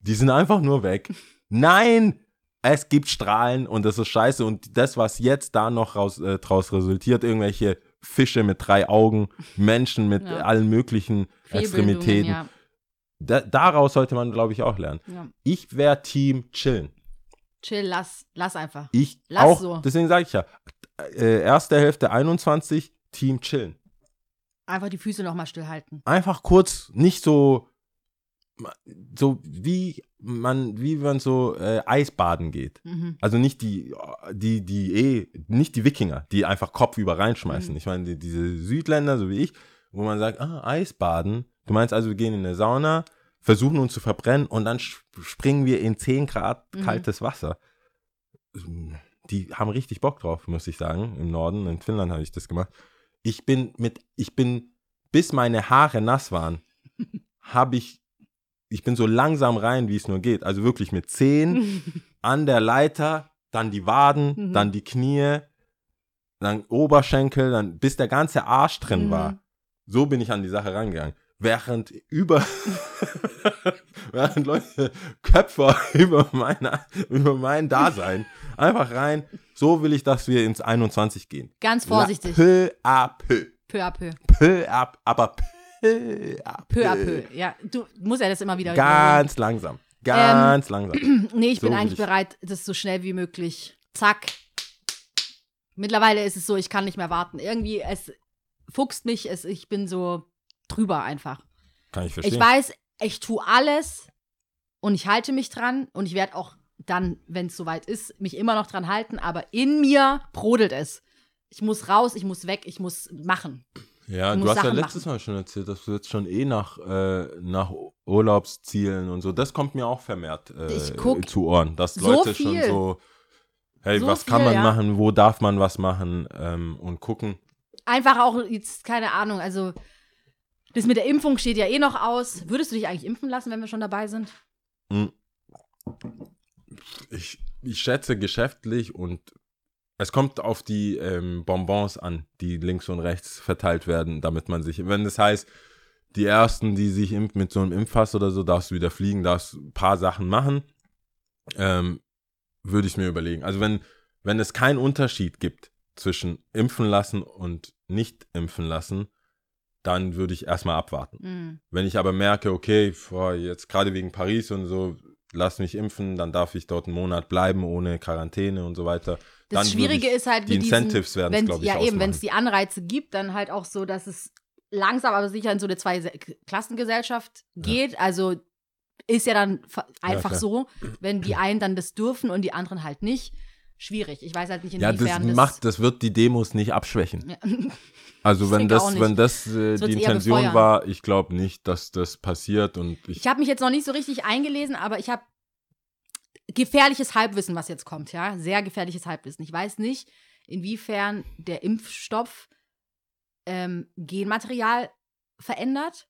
Die sind einfach nur weg. Nein, es gibt Strahlen und das ist scheiße. Und das, was jetzt da noch raus, äh, draus resultiert, irgendwelche Fische mit drei Augen, Menschen mit Ja. allen möglichen Extremitäten, Ja, da, daraus sollte man, glaube ich, auch lernen. ja. Ich wäre Team chillen. Chill, lass, lass einfach. Ich Lass auch, so. deswegen sage ich ja, äh, erste Hälfte 21, Team chillen. Einfach die Füße nochmal stillhalten. Einfach kurz, nicht so, so wie man, wie man so äh, Eisbaden geht. Mhm. Also nicht die, die, die eh, nicht die Wikinger, die einfach kopfüber reinschmeißen. Mhm. Ich meine, die, diese Südländer, so wie ich, wo man sagt, ah, Eisbaden. Du meinst also, wir gehen in eine Sauna, versuchen uns zu verbrennen und dann sp- springen wir in 10 Grad Mhm. kaltes Wasser. Die haben richtig Bock drauf, muss ich sagen. Im Norden, in Finnland habe ich das gemacht. Ich bin mit, ich bin, bis meine Haare nass waren, habe ich, ich bin so langsam rein, wie es nur geht. Also wirklich mit Zehen an der Leiter, dann die Waden, Mhm. dann die Knie, dann Oberschenkel, dann bis der ganze Arsch drin Mhm. war. So bin ich an die Sache rangegangen. Während über, während Leute Köpfe über, meine, über mein Dasein einfach rein. So will ich, dass wir ins 21 gehen. Ganz vorsichtig. La, peu à peu. Peu à peu. Peu à, aber peu à peu. Peu à peu. Ja, du musst ja das immer wieder. Ganz langsam. Ganz langsam. Nee, ich bin So will eigentlich ich. bereit, das so schnell wie möglich. Zack. Mittlerweile ist es so, ich kann nicht mehr warten. Irgendwie, es fuchst mich, es, ich bin so drüber einfach. Kann ich verstehen. Ich weiß, ich tue alles und ich halte mich dran und ich werde auch dann, wenn es soweit ist, mich immer noch dran halten, aber in mir brodelt es. Ich muss raus, ich muss weg, ich muss machen. Ja, Du hast ja Sachen letztes Mal schon erzählt, dass du jetzt schon eh nach, äh, nach Urlaubszielen und so, das kommt mir auch vermehrt äh, zu Ohren, dass so Leute schon viel. so, hey, So was kann viel, man ja. machen, wo darf man was machen ähm, und gucken. Einfach auch jetzt, keine Ahnung, also das mit der Impfung steht ja eh noch aus. Würdest du dich eigentlich impfen lassen, wenn wir schon dabei sind? Hm. Ich, ich schätze geschäftlich und es kommt auf die ähm, Bonbons an, die links und rechts verteilt werden, damit man sich, wenn das heißt, die ersten, die sich impfen mit so einem Impfpass oder so, darfst du wieder fliegen, darfst ein paar Sachen machen, ähm, würde ich mir überlegen. Also wenn, wenn es keinen Unterschied gibt zwischen impfen lassen und nicht impfen lassen, dann würde ich erstmal abwarten. Mhm. Wenn ich aber merke, okay, boah, jetzt gerade wegen Paris und so, lass mich impfen, dann darf ich dort einen Monat bleiben ohne Quarantäne und so weiter. Das Dann Schwierige ich- ist halt, die Incentives werden es, glaube ich, Ja, eben, ausmachen. wenn es die Anreize gibt, dann halt auch so, dass es langsam aber sicher in so eine Zwei-Klassengesellschaft geht. Also ist ja dann fa- einfach klar. so, wenn die einen dann das dürfen und die anderen halt nicht. Schwierig. Ich weiß halt nicht, Ja, das inwiefern macht, das wird die Demos nicht abschwächen. Ja. Also wenn das, wenn das äh, die Intention befeuern. war, ich glaube nicht, dass das passiert und ich, Ich habe mich jetzt noch nicht so richtig eingelesen, aber ich habe gefährliches Halbwissen, was jetzt kommt, ja. Sehr gefährliches Halbwissen. Ich weiß nicht, inwiefern der Impfstoff ähm, Genmaterial verändert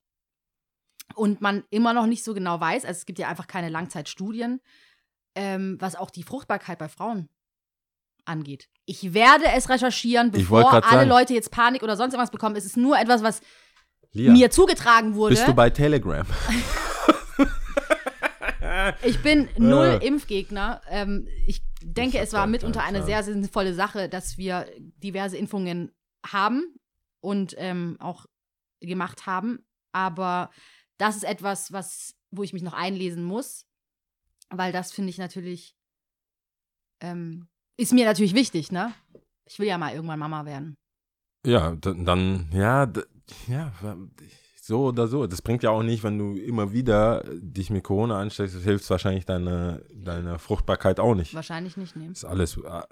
und man immer noch nicht so genau weiß, also es gibt ja einfach keine Langzeitstudien, ähm, was auch die Fruchtbarkeit bei Frauen angeht. Ich werde es recherchieren, bevor alle sagen. Leute jetzt Panik oder sonst irgendwas bekommen. Es ist nur etwas, was Lia, mir zugetragen wurde. bist du bei Telegram? Ich bin null Äh. Impfgegner. Ähm, ich denke, Ich es war mitunter eine sehr sinnvolle Sache, dass wir diverse Impfungen haben und ähm, auch gemacht haben. Aber das ist etwas, was, wo ich mich noch einlesen muss, weil das finde ich natürlich ähm, ist mir natürlich wichtig, ne? Ich will ja mal irgendwann Mama werden. Ja, dann, ja, ja, so oder so. Das bringt ja auch nicht, wenn du immer wieder dich mit Corona ansteckst, das hilft wahrscheinlich deiner deiner Fruchtbarkeit auch nicht. Wahrscheinlich nicht nehmen. ist alles. äh,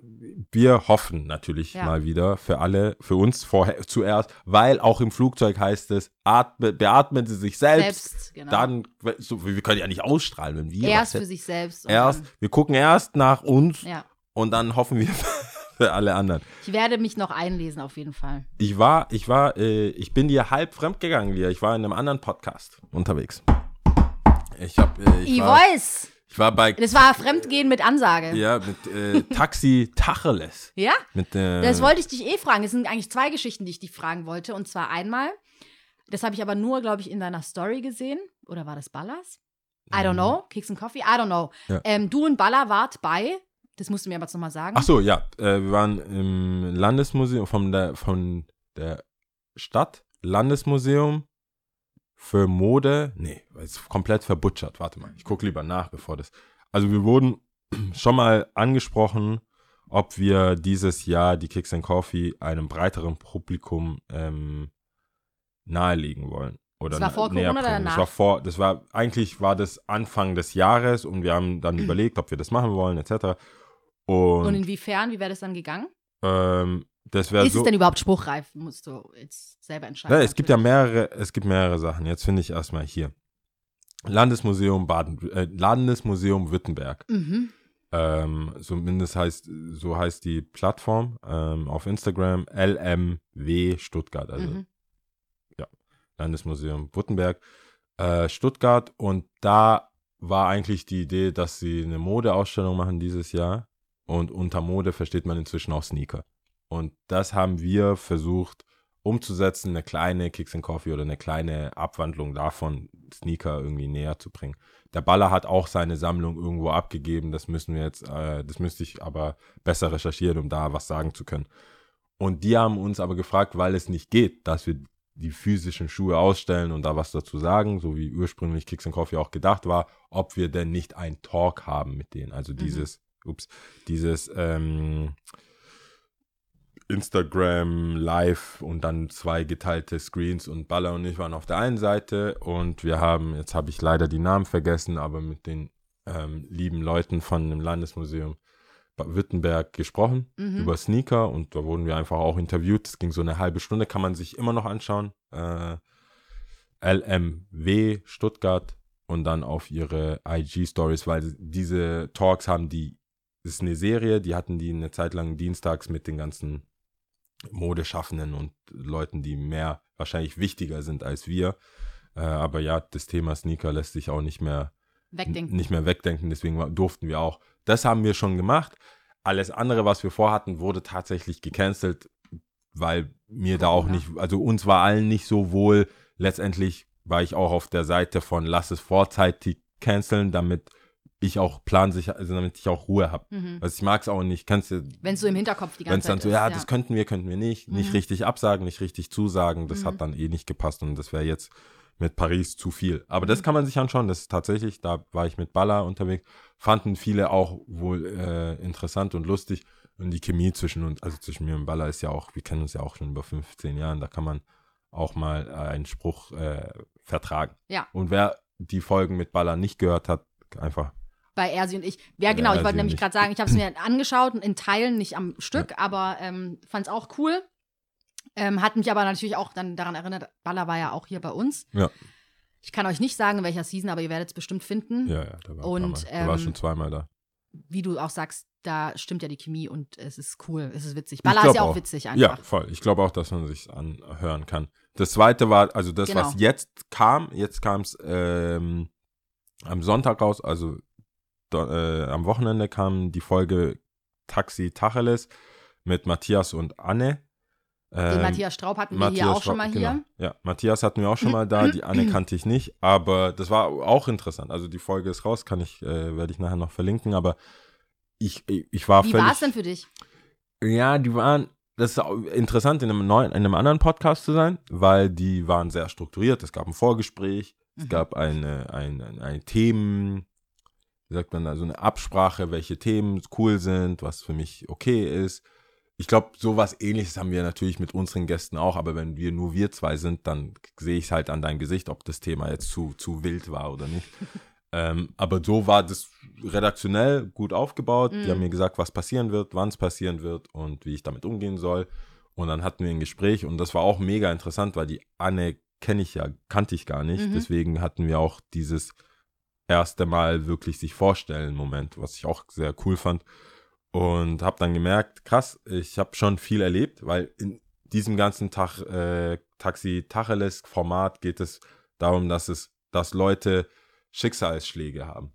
Wir hoffen natürlich Ja. mal wieder für alle, für uns vorher zuerst, weil auch im Flugzeug heißt es, atme, beatmen Sie sich selbst. Selbst, genau. Dann, so, wir können ja nicht ausstrahlen, wenn wir erst für sich selbst. erst, wir gucken erst nach uns ja. Und dann hoffen wir für alle anderen. Ich werde mich noch einlesen, auf jeden Fall. Ich war, ich war, äh, ich bin dir halb fremd gegangen, Lia. Ich war in einem anderen Podcast unterwegs. Ich hab, äh, ich, war, E-Voice! ich war bei, Das war Fremdgehen mit Ansage. ja, mit äh, Taxi Tacheles. Ja? Mit, äh, Das wollte ich dich eh fragen. Es sind eigentlich zwei Geschichten, die ich dich fragen wollte. Und zwar einmal, das habe ich aber nur, glaube ich, in deiner Story gesehen. Oder war das Ballas? I don't know. Keks and Coffee? I don't know. Ja. Ähm, du und Baller wart bei, das musst du mir aber jetzt nochmal sagen. Ach so, ja. Äh, wir waren im Landesmuseum von der, von der Stadt, Landesmuseum für Mode. Nee, ist komplett verbutschert. Warte mal, ich gucke lieber nach, bevor das. Also wir wurden schon mal angesprochen, ob wir dieses Jahr die Kicks and Coffee einem breiteren Publikum ähm, nahelegen wollen. Oder Das war vor Corona oder bringen. Das danach? war vor, das war, eigentlich war das Anfang des Jahres und wir haben dann überlegt, ob wir das machen wollen, etc. Und, und inwiefern? Wie wäre das dann gegangen? ähm, das wäre Ist so. es denn überhaupt spruchreif? Musst du jetzt selber entscheiden. Ja, es gibt ja mehrere, es gibt mehrere Sachen. Jetzt finde ich erstmal hier. Landesmuseum Baden, äh, Landesmuseum Württemberg. Mhm. Ähm, zumindest heißt, so heißt die Plattform ähm, auf Instagram LMW Stuttgart, also Mhm. Landesmuseum Württemberg, äh, Stuttgart. Und da war eigentlich die Idee, dass sie eine Modeausstellung machen dieses Jahr. Und unter Mode versteht man inzwischen auch Sneaker. Und das haben wir versucht umzusetzen, eine kleine Kicks and Coffee oder eine kleine Abwandlung davon, Sneaker irgendwie näher zu bringen. Der Baller hat auch seine Sammlung irgendwo abgegeben. Das müssen wir jetzt, äh, das müsste ich aber besser recherchieren, um da was sagen zu können. Und die haben uns aber gefragt, weil es nicht geht, dass wir die physischen Schuhe ausstellen und da was dazu sagen, so wie ursprünglich Kicks and Coffee auch gedacht war, ob wir denn nicht einen Talk haben mit denen. Also dieses, ups, dieses ähm, Instagram Live und dann zwei geteilte Screens und Baller und ich waren auf der einen Seite und wir haben, jetzt habe ich leider die Namen vergessen, aber mit den ähm, lieben Leuten von dem Landesmuseum Württemberg gesprochen Mhm. über Sneaker und da wurden wir einfach auch interviewt. Es ging so eine halbe Stunde, kann man sich immer noch anschauen. Äh, LMW Stuttgart und dann auf ihre IG-Stories, weil diese Talks haben die, das ist eine Serie, die hatten die eine Zeit lang dienstags mit den ganzen Modeschaffenden und Leuten, die mehr wahrscheinlich wichtiger sind als wir. Äh, aber ja, das Thema Sneaker lässt sich auch nicht mehr Wegdenken. nicht mehr wegdenken, deswegen durften wir auch. Das haben wir schon gemacht. Alles andere, was wir vorhatten, wurde tatsächlich gecancelt, weil mir da auch nicht, also uns war allen nicht so wohl. Letztendlich war ich auch auf der Seite von lass es vorzeitig canceln, damit ich auch plansicher, also damit ich auch Ruhe habe. Mhm. Also ich mag es auch nicht, kannst du, Wenn es so im Hinterkopf die wenn ganze es dann Zeit so, ist. ja, das könnten wir, könnten wir nicht, nicht Mhm. richtig absagen, nicht richtig zusagen, das Mhm. hat dann eh nicht gepasst und das wäre jetzt mit Paris zu viel. Aber Mhm. das kann man sich anschauen, das ist tatsächlich, da war ich mit Baller unterwegs, fanden viele auch wohl äh, interessant und lustig und die Chemie zwischen uns, also zwischen mir und Baller ist ja auch, wir kennen uns ja auch schon über 15 Jahren, da kann man auch mal einen Spruch äh, vertragen. Ja. Und wer die Folgen mit Baller nicht gehört hat, einfach Bei Ersi und ich. Ja, genau, ich Ersi wollte nämlich ich. gerade sagen, ich habe es mir angeschaut, in Teilen, nicht am Stück, aber ähm, fand es auch cool. Ähm, hat mich aber natürlich auch dann daran erinnert, Baller war ja auch hier bei uns. Ja. Ich kann euch nicht sagen, in welcher Season, aber ihr werdet es bestimmt finden. Ja, ja, da war, Und, ein paar Mal. Da war ähm, schon zweimal da. Wie du auch sagst, da stimmt ja die Chemie und es ist cool, es ist witzig. Ich Baller ist ja auch, auch. witzig Ja, einfach. voll. Ich glaube auch, dass man sich anhören kann. Das zweite war, also das, Genau. was jetzt kam, jetzt kam es ähm, am Sonntag raus, also äh, am Wochenende kam die Folge Taxi Tacheles mit Matthias und Anne. Ähm, Matthias Straub hatten wir hier Matthias auch schon mal Schwab- hier. Genau. Ja, Matthias hatten wir auch schon mal da, die Anne kannte ich nicht, aber das war auch interessant. Also die Folge ist raus, kann ich, äh, werde ich nachher noch verlinken, aber ich, ich, ich war Wie völlig. war es denn für dich? Ja, die waren, das ist interessant, in einem neuen, in einem anderen Podcast zu sein, weil die waren sehr strukturiert. Es gab ein Vorgespräch, es Mhm. gab eine, ein, ein, ein Themen, wie sagt man da, so eine Absprache, welche Themen cool sind, was für mich okay ist. Ich glaube, sowas ähnliches haben wir natürlich mit unseren Gästen auch, aber wenn wir nur wir zwei sind, dann sehe ich es halt an deinem Gesicht, ob das Thema jetzt zu, zu wild war oder nicht. ähm, aber so war das redaktionell gut aufgebaut. Die haben mir gesagt, was passieren wird, wann es passieren wird und wie ich damit umgehen soll. Und dann hatten wir ein Gespräch und das war auch mega interessant, weil die Anne kenne ich ja, kannte ich gar nicht. Mhm. Deswegen hatten wir auch dieses erste Mal wirklich sich vorstellen Moment, was ich auch sehr cool fand. Und habe dann gemerkt, krass, ich habe schon viel erlebt, weil in diesem ganzen Tag, äh, Taxi-Tacheles-Format geht es darum, dass es, dass Leute Schicksalsschläge haben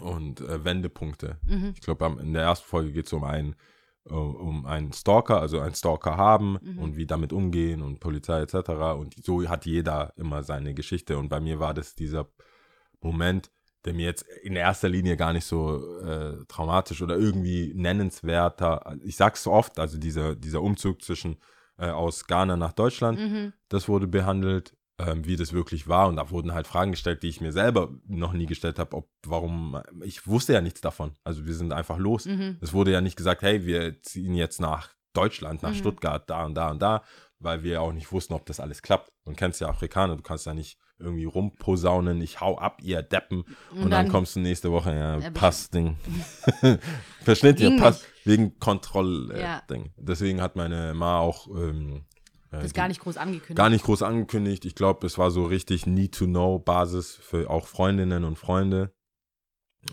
und äh, Wendepunkte. Mhm. Ich glaube, in der ersten Folge geht es um einen, um einen Stalker, also einen Stalker haben Mhm. und wie damit umgehen und Polizei etc. Und so hat jeder immer seine Geschichte. Und bei mir war das dieser Moment, der mir jetzt in erster Linie gar nicht so äh, traumatisch oder irgendwie nennenswerter. Ich sag's so oft, also dieser, dieser Umzug zwischen äh, aus Ghana nach Deutschland, Mhm. das wurde behandelt, ähm, wie das wirklich war. Und da wurden halt Fragen gestellt, die ich mir selber noch nie gestellt habe, ob warum. Ich wusste ja nichts davon. Also wir sind einfach los. Mhm. Es wurde ja nicht gesagt, hey, wir ziehen jetzt nach Deutschland, nach Mhm. Stuttgart, da und da und da, weil wir auch nicht wussten, ob das alles klappt. Und kennst ja Afrikaner, du kannst ja nicht irgendwie rumposaunen, ich hau ab, ihr Deppen. Und, dann, kommst du nächste Woche, ja, passt Ding. Versteht ihr, passt, wegen Kontroll-Ding. Äh, Ja. Ding. Deswegen hat meine Ma auch ähm, äh, Das die- gar nicht groß angekündigt. gar nicht groß angekündigt. Ich glaube, es war so richtig Need-to-Know-Basis für auch Freundinnen und Freunde.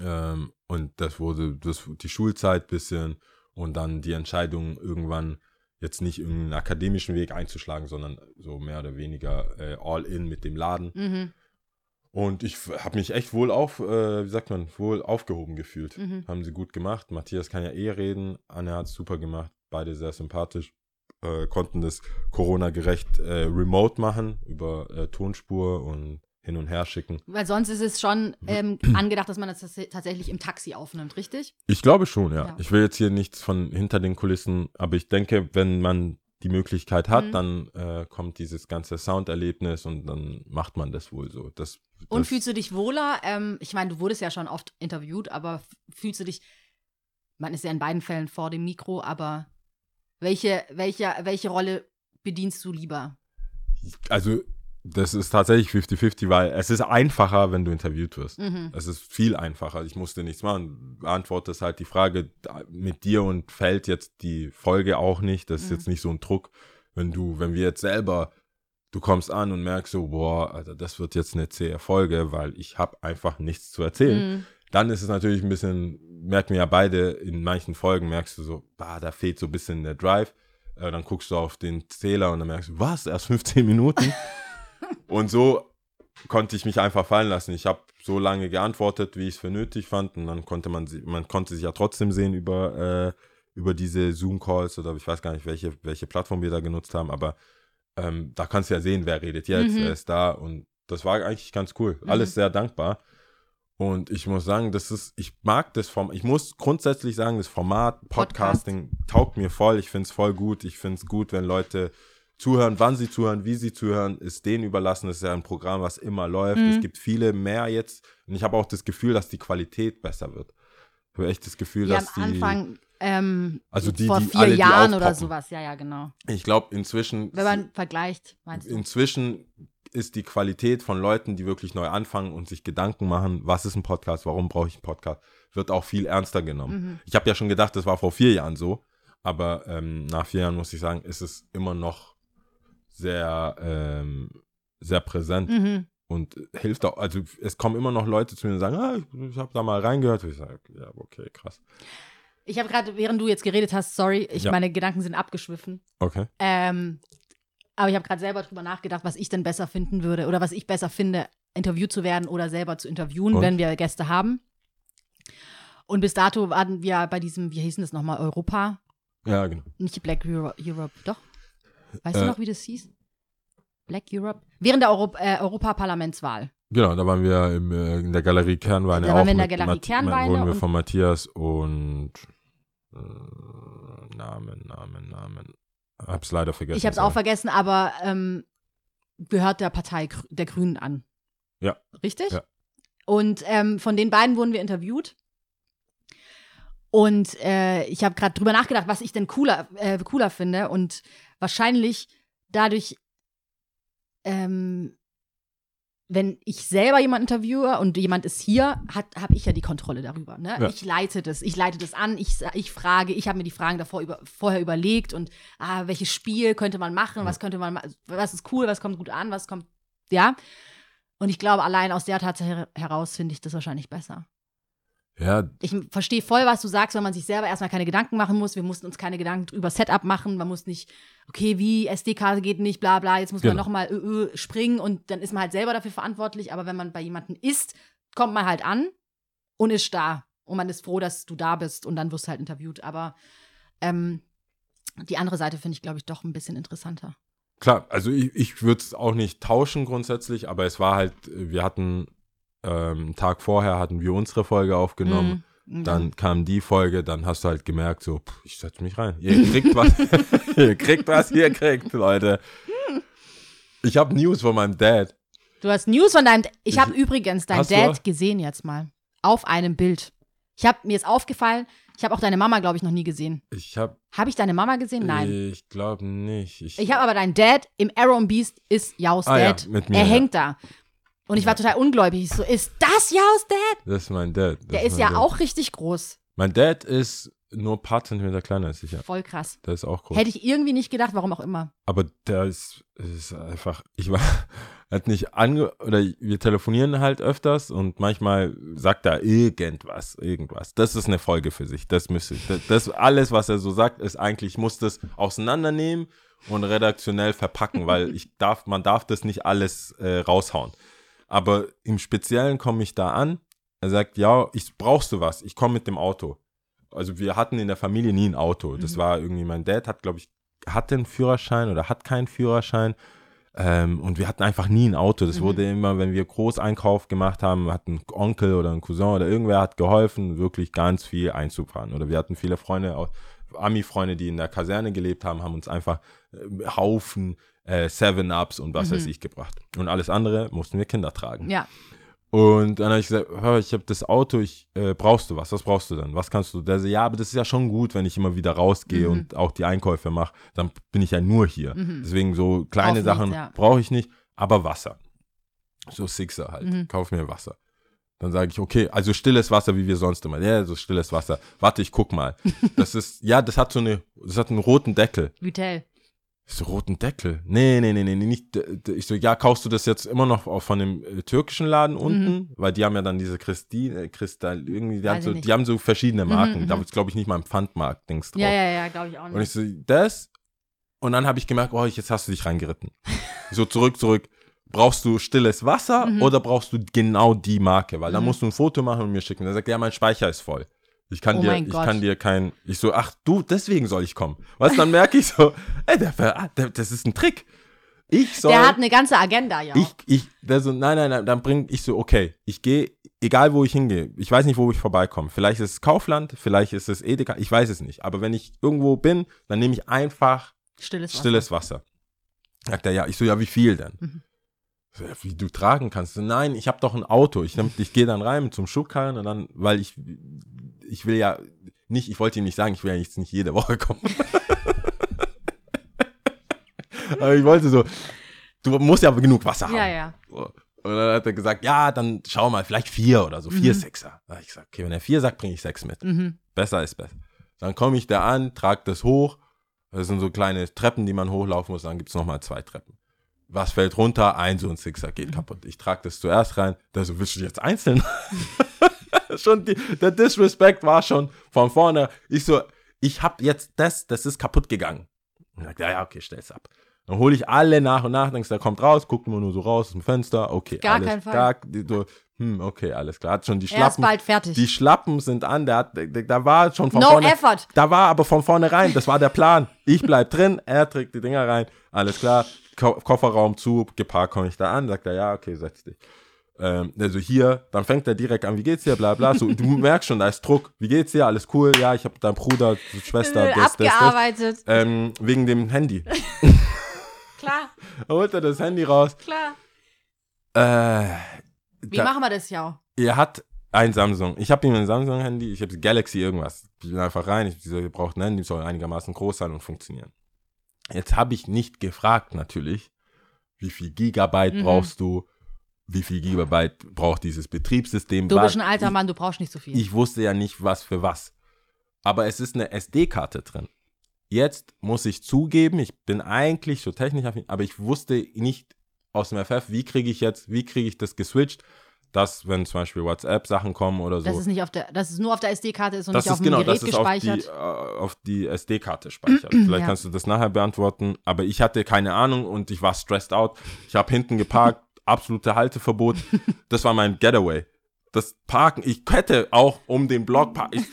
Ähm, und das wurde das, die Schulzeit bisschen und dann die Entscheidung irgendwann jetzt nicht irgendeinen akademischen Weg einzuschlagen, sondern so mehr oder weniger äh, all in mit dem Laden. Mhm. Und ich habe mich echt wohl auf, äh, wie sagt man, wohl aufgehoben gefühlt. Mhm. Haben sie gut gemacht. Matthias kann ja eh reden. Anne hat es super gemacht. Beide sehr sympathisch. Äh, konnten das Corona-gerecht äh, remote machen über äh, Tonspur und hin und her schicken. Weil sonst ist es schon ähm, angedacht, dass man das tats- tatsächlich im Taxi aufnimmt, richtig? Ich glaube schon, ja. Ja. Ich will jetzt hier nichts von hinter den Kulissen, aber ich denke, wenn man die Möglichkeit hat, Mhm. dann äh, kommt dieses ganze Sounderlebnis und dann macht man das wohl so. Das, Und das, fühlst du dich wohler? Ähm, ich meine, du wurdest ja schon oft interviewt, aber fühlst du dich, man ist ja in beiden Fällen vor dem Mikro, aber welche, welche, welche Rolle bedienst du lieber? also das ist tatsächlich 50-50, weil es ist einfacher, wenn du interviewt wirst. Mhm. Es ist viel einfacher. Ich musste nichts machen. Beantwortest halt die Frage mit dir und fällt jetzt die Folge auch nicht. Das ist Mhm. jetzt nicht so ein Druck. Wenn du, wenn wir jetzt selber, du kommst an und merkst so, boah, Alter, das wird jetzt eine zähe Folge, weil ich habe einfach nichts zu erzählen. Mhm. Dann ist es natürlich ein bisschen, merken wir ja beide, in manchen Folgen merkst du so, bah, da fehlt so ein bisschen der Drive. Äh, dann guckst du auf den Zähler und dann merkst du, was, erst 15 Minuten? und so konnte ich mich einfach fallen lassen. Ich habe so lange geantwortet, wie ich es für nötig fand. Und dann konnte man, sie- man konnte sich ja trotzdem sehen über, äh, über diese Zoom-Calls oder ich weiß gar nicht, welche, welche Plattform wir da genutzt haben, aber ähm, da kannst du ja sehen, wer redet jetzt, Mhm. wer ist da. Und das war eigentlich ganz cool. Mhm. Alles sehr dankbar. Und ich muss sagen, das ist, ich mag das Format, ich muss grundsätzlich sagen, das Format Podcasting taugt mir voll. Ich finde es voll gut. Ich finde es gut, wenn Leute zuhören, wann sie zuhören, wie sie zuhören, ist denen überlassen. Das ist ja ein Programm, was immer läuft. Mhm. Es gibt viele mehr jetzt. Und ich habe auch das Gefühl, dass die Qualität besser wird. Ich habe echt das Gefühl, Ja, dass am die. Anfang, ähm, Also die- vor die vier alle, Jahren oder sowas, ja, ja, genau. Ich glaube, inzwischen. Wenn man vergleicht, meinst du? Inzwischen ist die Qualität von Leuten, die wirklich neu anfangen und sich Gedanken machen, was ist ein Podcast, warum brauche ich einen Podcast, wird auch viel ernster genommen. Mhm. Ich habe ja schon gedacht, das war vor vier Jahren so, aber ähm, nach vier Jahren muss ich sagen, ist es immer noch sehr, ähm, sehr präsent Mhm. und hilft auch. Also es kommen immer noch Leute zu mir und sagen, ah, ich, ich habe da mal reingehört. Ich sage, ja, okay, krass. Ich habe gerade, während du jetzt geredet hast, sorry, ich, Ja. meine Gedanken sind abgeschwiffen. Okay. Ähm, aber ich habe gerade selber drüber nachgedacht, was ich denn besser finden würde oder was ich besser finde, interviewt zu werden oder selber zu interviewen, Und? wenn wir Gäste haben. Und bis dato waren wir bei diesem, wie hieß denn das nochmal, Europa? Ja, genau. Nicht Black Euro Europe, doch? Weißt du Äh. noch, wie das hieß? Black Europe? Während der Euro äh, Europaparlamentswahl. Genau, da waren wir im, äh, in der Galerie Kernweine Da auch. waren wir in der Galerie Matt- Kernweine Wurden wir von Matthias und äh, Namen, Namen, Namen. Hab's leider vergessen. Ich habe es auch vergessen, aber ähm, gehört der Partei der Grünen an. Ja. Richtig? Ja. Und ähm, von den beiden wurden wir interviewt. Und äh, ich habe gerade drüber nachgedacht, was ich denn cooler, äh, cooler finde. Und wahrscheinlich dadurch, ähm, wenn ich selber jemanden interviewe und jemand ist hier, habe ich ja die Kontrolle darüber. Ne? Ja. Ich leite das, ich leite das an, ich, ich frage, ich habe mir die Fragen davor über, vorher überlegt und ah, welches Spiel könnte man machen, was könnte man, ma- was ist cool, was kommt gut an, was kommt, ja. Und ich glaube, allein aus der Tatsache her- heraus finde ich das wahrscheinlich besser. Ja, Ich verstehe voll, was du sagst, wenn man sich selber erstmal keine Gedanken machen muss. Wir mussten uns keine Gedanken über Setup machen. Man muss nicht, okay, wie, SD-Karte geht nicht, bla bla, jetzt muss man Genau. nochmal ö, ö, springen und dann ist man halt selber dafür verantwortlich. Aber wenn man bei jemandem ist, kommt man halt an und ist da. Und man ist froh, dass du da bist und dann wirst du halt interviewt. Aber ähm, die andere Seite finde ich, glaube ich, doch ein bisschen interessanter. klar, also ich, ich würde es auch nicht tauschen grundsätzlich, aber es war halt, wir hatten ähm, Tag vorher hatten wir unsere Folge aufgenommen. Mhm. Dann kam die Folge, dann hast du halt gemerkt, so, pff, ich setze mich rein. Ihr kriegt was, ihr kriegt was, ihr kriegt, Leute. Ich habe News von meinem Dad. Du hast News von deinem. Ich habe übrigens deinen? Dad gesehen jetzt mal. Auf einem Bild. Ich habe mir ist aufgefallen, ich habe auch deine Mama, glaube ich, noch nie gesehen. Ich habe, Habe ich deine Mama gesehen? Nein. ich glaube nicht. Ich, Ich habe aber deinen Dad im Arrow Beast ist Jaus Ah ja, Dad. mit mir, er ja. hängt da. Und ich war total ungläubig. Ich so, ist das Jaus Dad? das ist mein Dad. Das Der ist ja Dad. auch richtig groß. Mein Dad ist nur ein paar Zentimeter kleiner als ich, ja. Voll krass. Der ist auch groß. Hätte ich irgendwie nicht gedacht, warum auch immer. Aber der ist, ist einfach, ich war, hat nicht ange, oder wir telefonieren halt öfters und manchmal sagt er irgendwas, irgendwas. Das ist eine Folge für sich. Das müsste, das, das alles, was er so sagt, ist eigentlich, ich muss das auseinandernehmen und redaktionell verpacken, weil ich darf, man darf das nicht alles äh, raushauen. Aber im Speziellen komme ich da an. Er sagt, ja, ich brauchst du was? Ich komme mit dem Auto. Also wir hatten in der Familie nie ein Auto. Das war irgendwie, mein Dad hat, glaube ich, hatte einen Führerschein oder hat keinen Führerschein. Ähm, und wir hatten einfach nie ein Auto. Das wurde immer, wenn wir Großeinkauf gemacht haben, hat ein Onkel oder ein Cousin oder irgendwer hat geholfen, wirklich ganz viel einzufahren. Oder wir hatten viele Freunde, Ami-Freunde, die in der Kaserne gelebt haben, haben uns einfach äh, Haufen äh, Seven-Ups und was weiß ich gebracht. Und alles andere mussten wir Kinder tragen. Ja. Und dann habe ich gesagt, hör, ich habe das Auto, ich äh, brauchst du was? Was brauchst du dann? Was kannst du? Der so, ja, aber das ist ja schon gut, wenn ich immer wieder rausgehe Mhm. und auch die Einkäufe mache. Dann bin ich ja nur hier. Deswegen so kleine Brauchst Sachen ja. brauche ich nicht, aber Wasser. So Sixer halt. Mhm. Kauf mir Wasser. Dann sage ich, okay, also stilles Wasser, wie wir sonst immer. Ja, so stilles Wasser. Warte, ich guck mal. Das ist, ja, das hat so eine, das hat einen roten Deckel. Vitel. Ich so, roten Deckel? Nee, nee, nee, nee, nicht. Ich so, ja, kaufst du das jetzt immer noch von dem äh, türkischen Laden unten? Weil die haben ja dann diese Christi, äh, Kristall, irgendwie, die, haben so, nicht. die haben so verschiedene Marken. mhm. Da ist, glaube ich, nicht mal ein Pfandmarkt-Dings drauf. Ja, ja, ja, glaube ich auch Und ich nicht. so, das? Und dann habe ich gemerkt, oh, jetzt hast du dich reingeritten. Ich so, zurück, zurück. Brauchst du stilles Wasser Mhm. oder brauchst du genau die Marke? Weil dann musst du ein Foto machen und mir schicken. Dann sagt er, ja, mein Speicher ist voll. Ich kann Oh dir, ich Gott. kann dir kein, ich so, ach du, deswegen soll ich kommen. Was, dann merke ich so, ey, der, ver- der, das ist ein Trick. Ich soll, Der hat eine ganze Agenda, ja. ich, ich, der so, nein, nein, nein, dann bring ich so, okay, ich gehe, egal wo ich hingehe, ich weiß nicht, wo ich vorbeikomme. Vielleicht ist es Kaufland, vielleicht ist es Edeka, ich weiß es nicht. Aber wenn ich irgendwo bin, dann nehme ich einfach Stilles Wasser. stilles Wasser. Sagt er, ja, ich so, ja, wie viel denn? Mhm. Ja, wie du tragen kannst. Nein, ich habe doch ein Auto. Ich, ich gehe dann rein zum Schubkarren und dann, weil ich, ich will ja nicht, ich wollte ihm nicht sagen, ich will ja jetzt nicht jede Woche kommen. Aber ich wollte so, du musst ja genug Wasser haben. Ja, ja. Und dann hat er gesagt, ja, dann schau mal, vielleicht vier oder so, vier Sechser. Da hab ich gesagt, okay, wenn er vier sagt, bringe ich sechs mit. Mhm. Besser ist besser. Dann komme ich da an, trage das hoch. Das sind so kleine Treppen, die man hochlaufen muss. Dann gibt es nochmal zwei Treppen. Was fällt runter? Ein so ein Sixer geht kaputt. Ich trage das zuerst rein. Der so, willst du jetzt einzeln? schon die, der Disrespect war schon von vorne. Ich so, ich hab jetzt das, das ist kaputt gegangen. Und sagt, ja, ja, okay, stell's ab. Dann hole ich alle nach und nach, denkst, der kommt raus, guckt nur, nur so raus aus dem Fenster, okay, Gar alles kein Fall. Gar, so, hm, okay, alles klar. Hat schon die Er ist Schlappen. bald fertig. Die Schlappen sind an, der hat, der, der, da war schon von No vorne. effort. Da war aber von vornherein, das war der Plan. Ich bleib drin, er trägt die Dinger rein, alles klar. Ko Kofferraum zu, geparkt komme ich da an, sagt er, ja, okay, setz dich. Ähm, also hier, dann fängt er direkt an, wie geht's dir, bla bla. So, du merkst schon, da ist Druck. Wie geht's dir? Alles cool? Ja, ich habe deinen Bruder, Schwester, das, das, das. Abgearbeitet. Ähm, wegen dem Handy. Klar, Er holt er das Handy raus. klar. Äh, Wie da, machen wir das, ja? er hat ein Samsung. Ich habe ihm ein Samsung-Handy, ich habe Galaxy irgendwas. Ich bin einfach rein, ich diese gebraucht ein Handy, soll einigermaßen groß sein und funktionieren. Jetzt habe ich nicht gefragt natürlich, wie viel Gigabyte Mhm. brauchst du, wie viel Gigabyte braucht dieses Betriebssystem. Du bist ein alter Mann, du brauchst nicht so viel. ich wusste ja nicht, was für was. Aber es ist eine SD-Karte drin. Jetzt muss ich zugeben, ich bin eigentlich so technisch, aber ich wusste nicht aus dem FF, wie kriege ich jetzt, wie kriege ich das geswitcht, dass, wenn zum Beispiel WhatsApp-Sachen kommen oder so, das ist nicht auf der, dass es nur auf der SD-Karte ist und das nicht auf ist dem genau, Gerät dass es auf die, gespeichert. äh, auf die SD-Karte speichert. Vielleicht Ja. kannst du das nachher beantworten. Aber ich hatte keine Ahnung und ich war stressed out. Ich habe hinten geparkt, absolute Halteverbot. Das war mein Getaway. Das Parken, ich hätte auch um den Block, ich,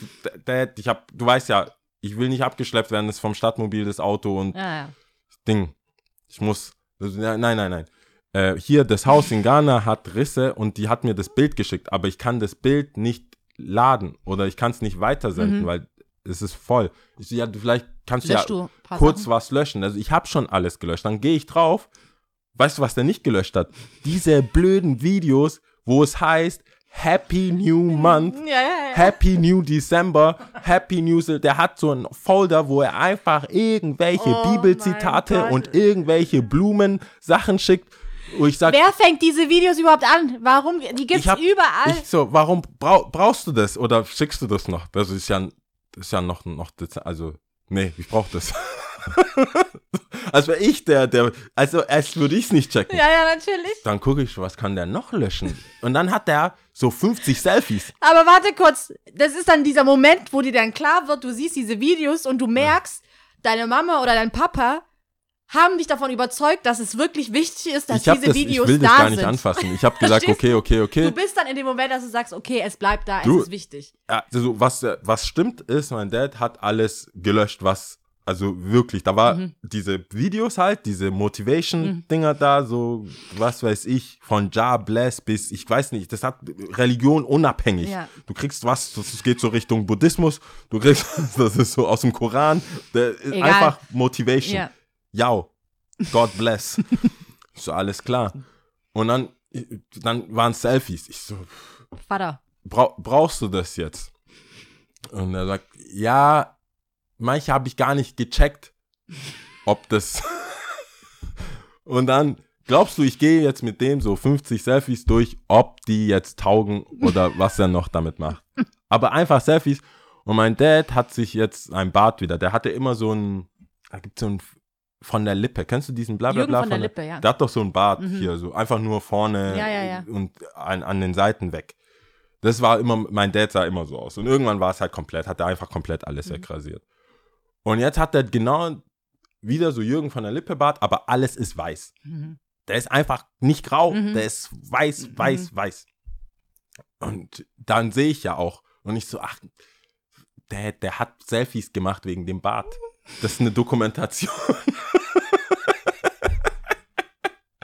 Dad, ich hab, du weißt ja, ich will nicht abgeschleppt werden, das ist vom Stadtmobil das Auto und ja, ja. Ding. Ich muss. Nein, nein, nein. Äh, hier, das Haus in Ghana hat Risse und die hat mir das Bild geschickt, aber ich kann das Bild nicht laden oder ich kann es nicht weitersenden, Mhm. weil es ist voll. Ich, ja, vielleicht kannst Löschst du ja kurz Sachen? was löschen. Also ich habe schon alles gelöscht. Dann gehe ich drauf. Weißt du, was der nicht gelöscht hat? Diese blöden Videos, wo es heißt Happy New Month. Ja, ja, ja. Happy New December, Happy New, der hat so einen Folder, wo er einfach irgendwelche Oh Bibelzitate und irgendwelche Blumen Sachen schickt, wo ich sage, Wer fängt diese Videos überhaupt an? Warum? Die gibt's hab, überall. Ich so, warum brau, brauchst du das oder schickst du das noch? Das ist ja, das ist ja noch, noch, also, nee, ich brauch das. als wäre ich der, der, also als würde ich es nicht checken. ja, ja, natürlich. Dann gucke ich, was kann der noch löschen? Und dann hat der so 50 Selfies. Aber warte kurz, das ist dann dieser Moment, wo dir dann klar wird, du siehst diese Videos und du merkst, deine Mama oder dein Papa haben dich davon überzeugt, dass es wirklich wichtig ist, dass Ich, diese das, ich Videos will das da gar nicht sind. anfassen. Ich habe gesagt, okay, okay, okay. Du bist dann in dem Moment, dass du sagst, okay, es bleibt da, Du- es ist wichtig. Ja, also was, was stimmt ist, mein Dad hat alles gelöscht, was, also wirklich, da war Mhm. diese Videos halt, diese Motivation-Dinger da, so, was weiß ich, von Ja Bless bis, ich weiß nicht, das hat Religion unabhängig. Ja. Du kriegst was, das geht so Richtung Buddhismus, du kriegst, das ist so aus dem Koran, einfach Motivation. Ja. Ja, God bless. so, alles klar. Und dann, dann waren Selfies. Ich so, Vater. Brau brauchst du das jetzt? Und er sagt, ja, manche habe ich gar nicht gecheckt, ob das. Und dann glaubst du, ich gehe jetzt mit dem so 50 Selfies durch, ob die jetzt taugen oder was er noch damit macht. Aber einfach Selfies. Und mein Dad hat sich jetzt ein Bart wieder. Der hatte immer so ein, da gibt so ein von der Lippe. Kennst du diesen Blablabla? Jürgen von der Lippe, ja. Der hat doch so ein Bart Mhm. hier, so einfach nur vorne Ja, ja, ja. und an, an den Seiten weg. Das war immer, mein Dad sah immer so aus. Und irgendwann war es halt komplett, hat er einfach komplett alles Mhm. wegrasiert. Und jetzt hat er genau wieder so Jürgen von der Lippe Bart, aber alles ist weiß. Mhm. Der ist einfach nicht grau, Mhm. der ist weiß, weiß, weiß. Und dann sehe ich ja auch. Und ich so, ach, der, der hat Selfies gemacht wegen dem Bart. Das ist eine Dokumentation.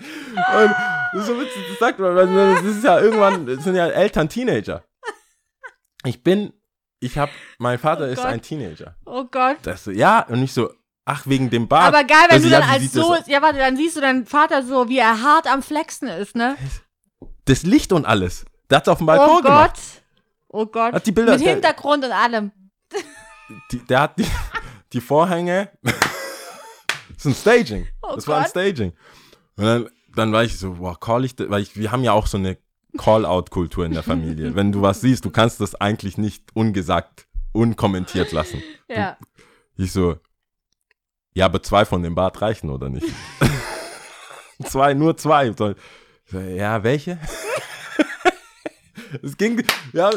Und das ist so witzig, das sagt man, weil das ist ja irgendwann, das sind ja Eltern Teenager. Ich bin, ich hab, mein Vater Oh ist Gott. ein Teenager. Oh Gott. Das so, ja, und ich so, ach, wegen dem Bart. Aber geil, wenn Also, du ja, dann wie als das so, ja warte, dann siehst du deinen Vater so, wie er hart am Flexen ist, ne? Das Licht und alles. Der hat's auf dem Oh Balkon Gott. gemacht. Oh Gott. Hat die Bilder- Mit Hintergrund und allem. Die, der hat die, die Vorhänge. das ist ein Staging. Oh das war ein Gott. Staging. Und dann, dann war ich so, boah, call ich das? Weil ich, wir haben ja auch so eine Call-out-Kultur in der Familie. Wenn du was siehst, du kannst das eigentlich nicht ungesagt, unkommentiert lassen. Ja. Ich so, ja, aber zwei von dem Bart reichen oder nicht? zwei, nur zwei. So, ja, welche? es ging, ja,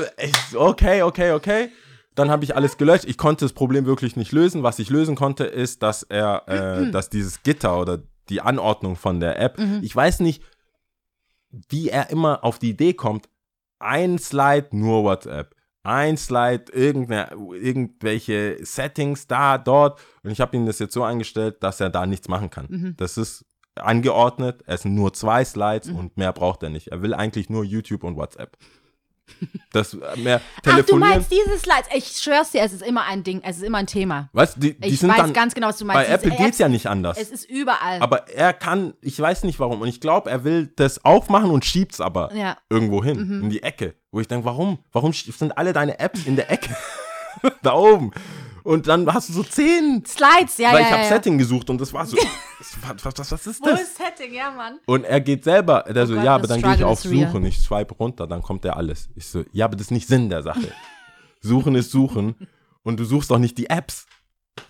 okay, okay, okay. Dann habe ich alles gelöscht. Ich konnte das Problem wirklich nicht lösen. Was ich lösen konnte, ist, dass er, äh, dass dieses Gitter oder die Anordnung von der App, ich weiß nicht, wie er immer auf die Idee kommt, ein Slide nur WhatsApp, ein Slide irgendwelche Settings da, dort. Und ich habe ihm das jetzt so eingestellt, dass er da nichts machen kann. Das ist angeordnet, es sind nur zwei Slides und mehr braucht er nicht. Er will eigentlich nur YouTube und WhatsApp. Das äh, mehr Ach, du telefonieren. meinst diese Slides. Ich schwör's dir, es ist immer ein Ding, es ist immer ein Thema. weißt, die, die Ich sind weiß dann, ganz genau, was du bei meinst. Diese Apple geht's Apps, ja nicht anders. Es ist überall. Aber er kann, ich weiß nicht warum. Und ich glaube, er will das aufmachen und schiebt's aber Ja. irgendwo hin, in die Ecke. Wo ich denke, warum? Warum sind alle deine Apps in der Ecke? da oben. Und dann hast du so zehn. Slides, ja, weil ja, ich habe ja. Setting gesucht und das war so. was, was, was ist Wo das? ist Setting, ja, Mann. Und er geht selber, der so, Gott, ja, aber dann gehe ich auf. Suchen, ich swipe runter, dann kommt der alles. Ich so, ja, aber das ist nicht Sinn der Sache. Suchen ist Suchen und du suchst doch nicht die Apps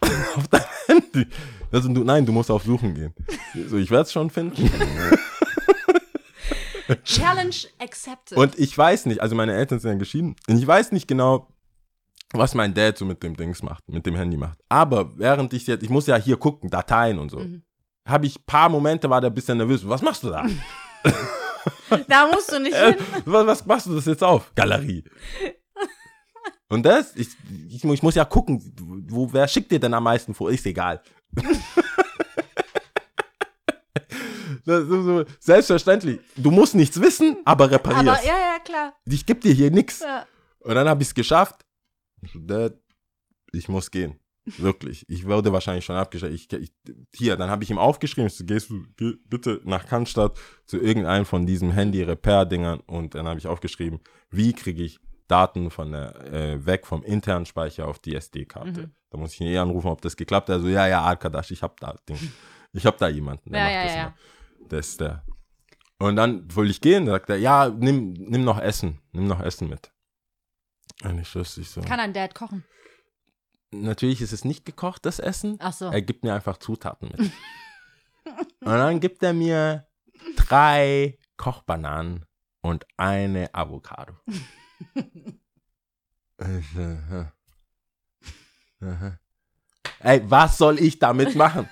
auf deinem Handy. Also, du, nein, du musst auf Suchen gehen. So, ich werde es schon finden. Challenge accepted. Und ich weiß nicht, also meine Eltern sind ja geschieden und ich weiß nicht genau, was mein Dad so mit dem Dings macht, mit dem Handy macht. Aber während ich jetzt, ich muss ja hier gucken, Dateien und so, Mhm. habe ich paar Momente, war der ein bisschen nervös. Was machst du da? da musst du nicht Äh, hin. was, was machst du das jetzt auf? Galerie. Und das, ich, ich, ich muss ja gucken, wo, wer schickt dir denn am meisten vor? Ist egal. Das ist so, selbstverständlich. Du musst nichts wissen, aber reparierst. Aber ja, ja, klar. Ich geb dir hier nichts. Ja. Und dann habe ich es geschafft. Dad, ich muss gehen. Wirklich. Ich wurde wahrscheinlich schon abgestellt. Ich, ich, hier, dann habe ich ihm aufgeschrieben, ich so, gehst du geh bitte nach Cannstatt zu irgendeinem von diesen Handy-Repair-Dingern und dann habe ich aufgeschrieben, wie kriege ich Daten von der, äh, weg vom internen Speicher auf die SD-Karte. Mhm. Da muss ich ihn eh anrufen, ob das geklappt hat. Also, ja, ja, Arkadasch, ich habe da Ding. Ich habe da jemanden, der Ja, macht ja, das ja. Das ist der. Und dann wollte ich gehen, sagt er, ja, nimm, nimm noch Essen, nimm noch Essen mit. Und ich schwör's, ich so. Kann ein Dad kochen? Natürlich ist es nicht gekocht, das Essen. Ach so. Er gibt mir einfach Zutaten mit. und dann gibt er mir drei Kochbananen und eine Avocado. Ey, was soll ich damit machen?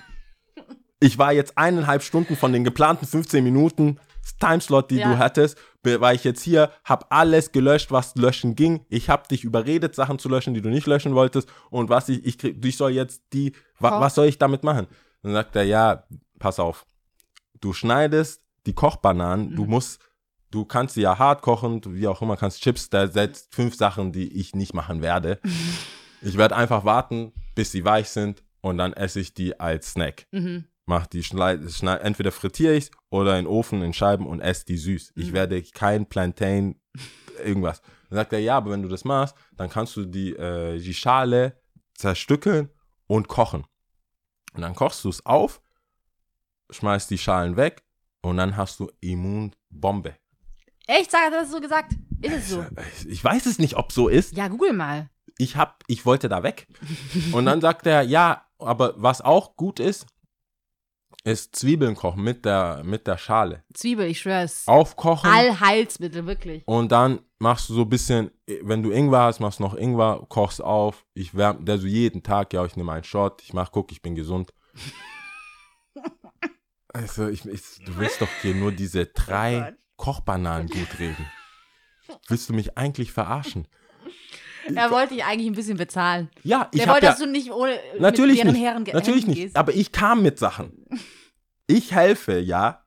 Ich war jetzt eineinhalb Stunden von den geplanten 15 Minuten Timeslot, die Ja. du hattest, war ich jetzt hier, hab alles gelöscht, was löschen ging. Ich hab dich überredet, Sachen zu löschen, die du nicht löschen wolltest. Und was ich, ich, krieg, ich soll jetzt die, wa, was soll ich damit machen? Dann sagt er, ja, pass auf. Du schneidest die Kochbananen, du musst, du kannst sie ja hart kochen, du- wie auch immer, kannst Chips, da setzt fünf Sachen, die ich nicht machen werde. Ich werde einfach warten, bis sie weich sind und dann esse ich die als Snack. Mhm. Mach die schneid, schneid, entweder frittiere ich oder in den Ofen in Scheiben und esse die süß. Ich Mhm. werde kein Plantain, irgendwas. Dann sagt er, ja, aber wenn du das machst, dann kannst du die, äh, die Schale zerstückeln und kochen. Und dann kochst du es auf, schmeißt die Schalen weg und dann hast du Immunbombe. Echt? Sag, hast du so gesagt? Ist es so? Ich weiß es nicht, ob so ist. Ja, google mal. ich hab, ich wollte da weg. Und dann sagt er, ja, aber was auch gut ist, ist Zwiebeln kochen mit der, mit der Schale. Zwiebel, ich schwör's. Aufkochen Allheilsmittel, wirklich. und dann machst du so ein bisschen, wenn du Ingwer hast, machst du noch Ingwer, kochst auf. Ich wärme, der so jeden Tag, ja, ich nehme einen Shot, ich mach, guck, ich bin gesund. Also, ich, ich, du willst doch hier nur diese drei Kochbananen gut reden. Willst du mich eigentlich verarschen? Er wollte dich eigentlich ein bisschen bezahlen. Ja, ich Der wollte, ja, dass du nicht ohne Natürlich mit nicht. Herren Natürlich Händen nicht. gehst. Aber ich kam mit Sachen. Ich helfe, ja.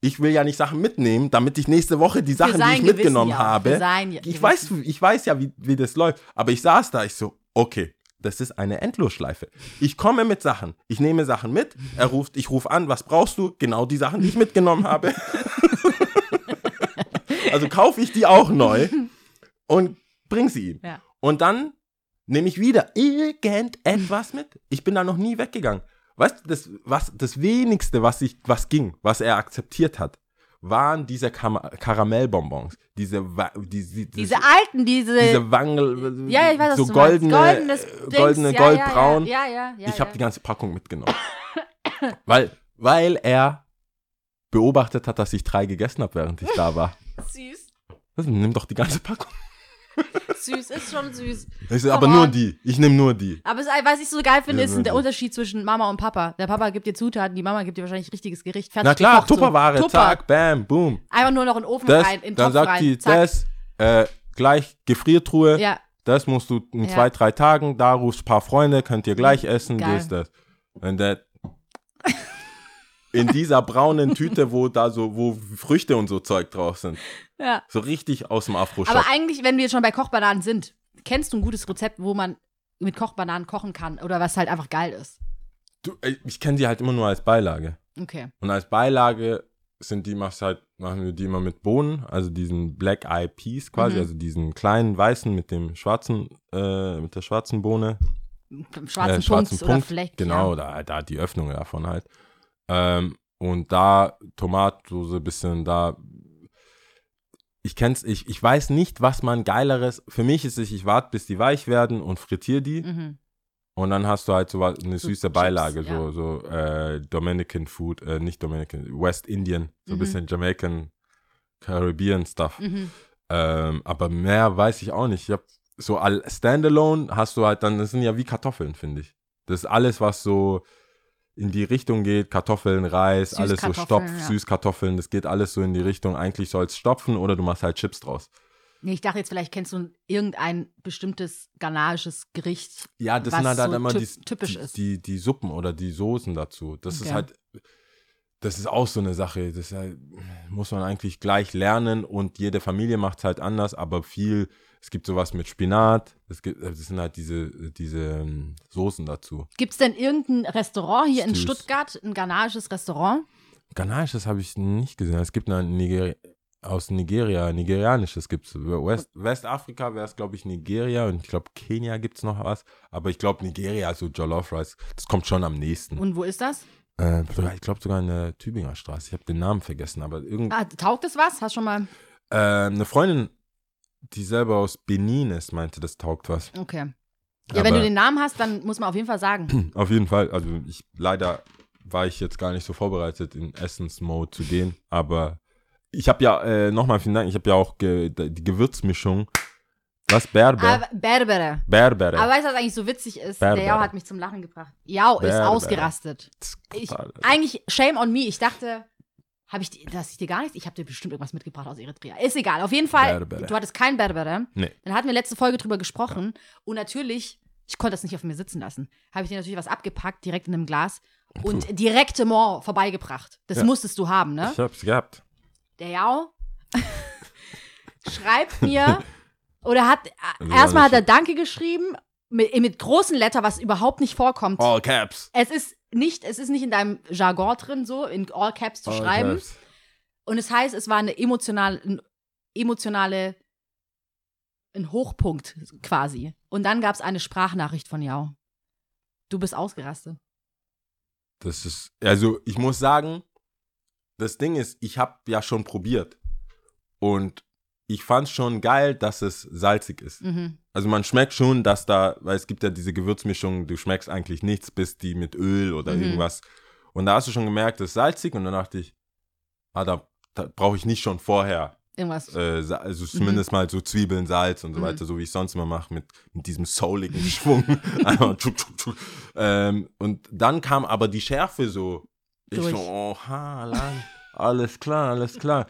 Ich will ja nicht Sachen mitnehmen, damit ich nächste Woche die Sachen, die ich Gewissen mitgenommen ja habe. sein Ich Gewissen. weiß, ich weiß ja, wie, wie das läuft. Aber ich saß da, ich so, okay, das ist eine Endlosschleife. Ich komme mit Sachen. Ich nehme Sachen mit. Er ruft, ich rufe an, was brauchst du? Genau die Sachen, die ich mitgenommen habe. also kaufe ich die auch neu und bring sie ihm. Ja. Und dann nehme ich wieder irgendetwas mit. Ich bin da noch nie weggegangen. Weißt du, das, was, das wenigste, was, ich, was ging, was er akzeptiert hat, waren diese Kam Karamellbonbons. Diese, Wa- die, die, Diese alten, diese. diese Wangel, ja, ja, ich weiß, was so du goldene. Goldenes äh, goldene ja, goldbraun. Ja, ja, ja. ich habe die ganze Packung mitgenommen. weil, weil er beobachtet hat, dass ich drei gegessen habe, während ich da war. Süß. Also, nimm doch die ganze Packung. Süß, ist schon süß. Ich so, aber nur on. die. Ich nehme nur die. Aber es, was ich so geil finde, Ja, ist nur der. Unterschied zwischen Mama und Papa. Der Papa gibt dir Zutaten, die Mama gibt dir wahrscheinlich richtiges Gericht. Fertig Na klar, so. Tupperware, Tupper. zack, bam, boom. Einfach nur noch in den Ofen Das, rein, in den dann Topf sagt rein. die, zack. das, äh, gleich Gefriertruhe, Ja, das musst du in Ja. zwei, drei Tagen, da rufst ein paar Freunde, könnt ihr gleich essen, Geil. das, das. Und der, in dieser braunen Tüte, wo da so, wo Früchte und so Zeug drauf sind. Ja. So richtig aus dem Afro-Shop. Aber eigentlich, wenn wir jetzt schon bei Kochbananen sind, kennst du ein gutes Rezept, wo man mit Kochbananen kochen kann oder was halt einfach geil ist? Du, ey, ich kenne die halt immer nur als Beilage. Okay. Und als Beilage sind die, machst halt, machen wir die immer mit Bohnen, also diesen Black Eye Peas quasi, Mhm. also diesen kleinen weißen mit dem schwarzen, äh, mit der schwarzen Bohne. Schwarzen, äh, schwarzen Punkt, oder Fleck. Genau, Ja. da, da die Öffnung davon halt. Ähm, und da Tomatensauce, bisschen da. Ich kenn's, ich, ich weiß nicht, was man geileres. Für mich ist es, ich warte, bis die weich werden und frittiere die. Mhm. Und dann hast du halt so was, eine So süße Chips, Beilage, ja. so, so äh, Dominican Food, äh, nicht Dominican, West Indian, so ein Mhm. bisschen Jamaican, Caribbean Stuff. Mhm. Ähm, aber mehr weiß ich auch nicht. Ich hab so all Standalone hast du halt dann, das sind ja wie Kartoffeln, finde ich. Das ist alles, was so in die Richtung geht, Kartoffeln, Reis, alles so Süßkartoffeln, Stopf, ja. Süßkartoffeln, das geht alles so in die Richtung, eigentlich soll es stopfen oder du machst halt Chips draus. Nee, ich dachte jetzt, vielleicht kennst du irgendein bestimmtes ghanaisches Gericht. Ja, das sind halt, halt so immer typ- die, typisch die, ist. die, die Suppen oder die Soßen dazu. Das ist Okay. halt, das ist auch so eine Sache. Das ist halt, muss man eigentlich gleich lernen und jede Familie macht es halt anders, aber viel, es gibt sowas mit Spinat, es gibt, das sind halt diese, diese ähm, Soßen dazu. Gibt es denn irgendein Restaurant hier in Stews. Stuttgart, ein ghanaisches Restaurant? Ghanaisches habe ich nicht gesehen. Es gibt eine Niger aus Nigeria, nigerianisches gibt es. West, Westafrika wäre es, glaube ich, Nigeria und ich glaube, Kenia gibt es noch was. Aber ich glaube, Nigeria, so Jollof Rice, das kommt schon am nächsten. Und wo ist das? Äh, ich glaube sogar in der Tübinger Straße. Ich habe den Namen vergessen, aber irgend, Ah, taugt es was? Hast schon mal. äh, eine Freundin, die selber aus Benin ist, meinte, das taugt was. Okay. Ja, wenn Aber- du den Namen hast, dann muss man auf jeden Fall sagen. Auf jeden Fall. Also ich leider war ich jetzt gar nicht so vorbereitet, in Essence-Mode zu gehen. Aber ich habe ja, äh, nochmal vielen Dank, ich habe ja auch ge die Gewürzmischung. Was? Berber? Aber Berbere. Berbere. Aber weißt du, was eigentlich so witzig ist? Berbere. Der Jao hat mich zum Lachen gebracht. Jao ist Berbere. ausgerastet. Ich, eigentlich, shame on me. Ich dachte, habe ich, dir- dass ich dir gar nichts? Ich habe dir bestimmt irgendwas mitgebracht aus Eritrea. Ist egal. Auf jeden Fall, Berbere. du hattest kein Berbere. Nee. Dann hatten wir letzte Folge drüber gesprochen. Und natürlich, ich konnte das nicht auf mir sitzen lassen. Habe ich dir natürlich was abgepackt, direkt in einem Glas. Und direktement vorbeigebracht. Das Ja. musstest du haben, ne? Ich hab's gehabt. Der Jao schreibt mir oder hat Also erstmal hat er Danke geschrieben mit, mit großen Letter, was überhaupt nicht vorkommt. All Caps. Es ist nicht, es ist nicht in deinem Jargon drin, so in All Caps zu All schreiben. Caps. Und es heißt, es war eine emotionale, ein emotionale, ein Hochpunkt quasi. Und dann gab es eine Sprachnachricht von Jao. Du bist ausgerastet. Das ist, also ich muss sagen, das Ding ist, ich habe ja schon probiert. Und ich fand's schon geil, dass es salzig ist. Mhm. Also man schmeckt schon, dass da, weil es gibt ja diese Gewürzmischung, du schmeckst eigentlich nichts, bis die mit Öl oder Mhm. irgendwas. Und da hast du schon gemerkt, es ist salzig und dann dachte ich, ah, da, da brauche ich nicht schon vorher, Irgendwas. äh, also zumindest mal so Zwiebeln, Salz und so Mhm. weiter, so wie ich sonst immer mache, mit, mit diesem souligen Schwung. Ähm, und dann kam aber die Schärfe so. Ich Durch. so, oha, lang, alles klar, alles klar.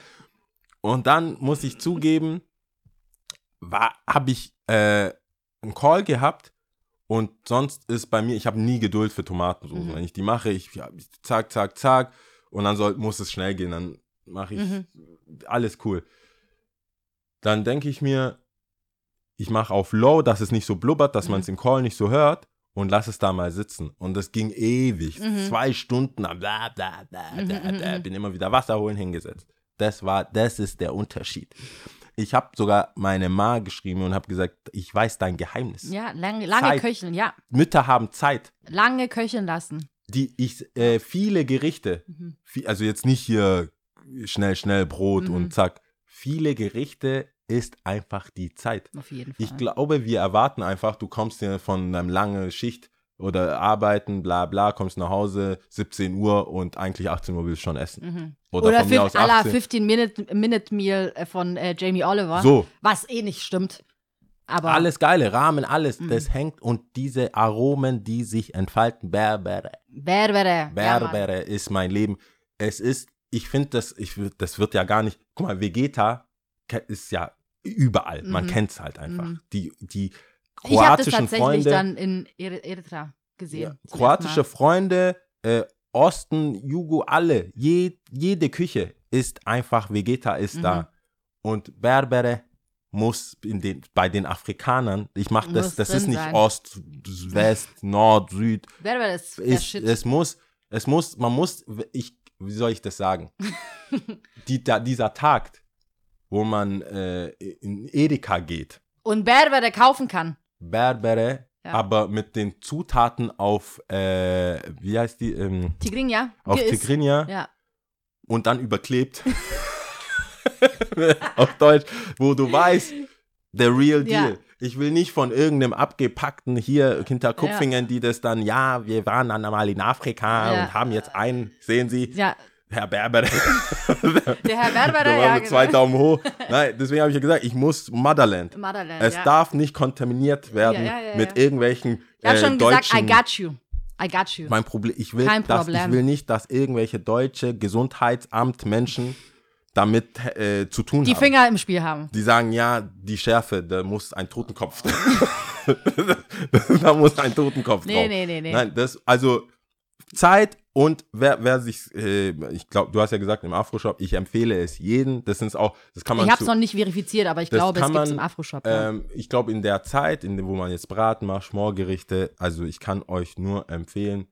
Und dann muss ich zugeben, habe ich äh, einen Call gehabt und sonst ist bei mir, ich habe nie Geduld für Tomatensauce. Mhm. Wenn ich die mache, ich, ich zack, zack, zack und dann soll, muss es schnell gehen, dann mache ich Mhm. alles cool. Dann denke ich mir, ich mache auf Low, dass es nicht so blubbert, dass Mhm. man es im Call nicht so hört und lass es da mal sitzen. Und das ging ewig, Mhm. zwei Stunden, bla bla bla bla, Mhm, bla, mhm, bla, bin immer wieder Wasser holen hingesetzt. Das war, das ist der Unterschied. Ich habe sogar meine Ma geschrieben und habe gesagt, ich weiß dein Geheimnis. Ja, lang, lange Zeit. köcheln, ja. Mütter haben Zeit. Lange köcheln lassen. Die ich äh, viele Gerichte, Mhm. vi- also jetzt nicht hier schnell schnell Brot Mhm. und zack. Viele Gerichte ist einfach die Zeit. Auf jeden Fall. Ich glaube, wir erwarten einfach, du kommst hier von einer langen Schicht oder arbeiten, bla bla, kommst nach Hause, 17 Uhr und eigentlich 18 Uhr willst du schon essen. Mhm. Oder, Oder von mir aus à la 18. 15-Minute-Meal äh, von äh, Jamie Oliver. So, Was eh nicht stimmt. Aber alles geile, Rahmen, alles, Mhm. das hängt und diese Aromen, die sich entfalten, Berbere, Berbere. Ja. Berbere ist mein Leben. Es ist, ich finde das, ich, das wird ja gar nicht, guck mal, Vegeta ist ja überall, man Mhm. kennt es halt einfach. Mhm. Die, die ich habe das kroatischen tatsächlich Freunde, dann in Eri- Eritrea gesehen. Ja, kroatische Freunde, äh, Osten, Jugo, alle, je, jede Küche ist einfach, Vegeta ist Mhm. da. Und Berbere muss in den, bei den Afrikanern, ich mache das, das ist nicht sein. Ost, West, Nord, Süd? Der ist, Shit. es muss, es muss, man muss, ich, wie soll ich das sagen? Die, da, dieser Tag, wo man äh, in Edeka geht, Und Berber, der kaufen kann. Berbere, Ja. aber mit den Zutaten auf, äh, wie heißt die, ähm, Tigrinja. auf Ge- ist- Tigrinya Ja. und dann überklebt. auf Deutsch, wo du weißt, the real Ja. deal. Ich will nicht von irgendeinem abgepackten hier hinter Kupfingen, die das dann, ja, wir waren dann mal in Afrika Ja. und haben jetzt einen, sehen Sie, Ja, Herr Berber, der Herr Berber, da ja, wir zwei genau. Daumen hoch. Nein, deswegen habe ich ja gesagt, ich muss Motherland. Motherland, Es ja. darf nicht kontaminiert werden Ja, ja, mit irgendwelchen Ich habe äh, schon gesagt, I got you. I got you. mein Problem, ich will, Kein dass, ich Problem. will nicht, dass irgendwelche deutsche Gesundheitsamt Menschen damit äh, zu tun Die haben. Finger im Spiel haben. Die sagen, ja, die Schärfe, da muss ein Totenkopf. da muss ein Totenkopf Nee, drauf. nee, nee, nee. Nein, das, also Zeit und wer, wer sich, äh, ich glaube, du hast ja gesagt im Afro-Shop, ich empfehle es jedem. Das sind auch, das kann man Ich habe es noch nicht verifiziert, aber ich glaube, es gibt es im Afro-Shop. Ja. ähm, ich glaube, in der Zeit, in der, wo man jetzt Braten macht, Schmorgerichte, also ich kann euch nur empfehlen,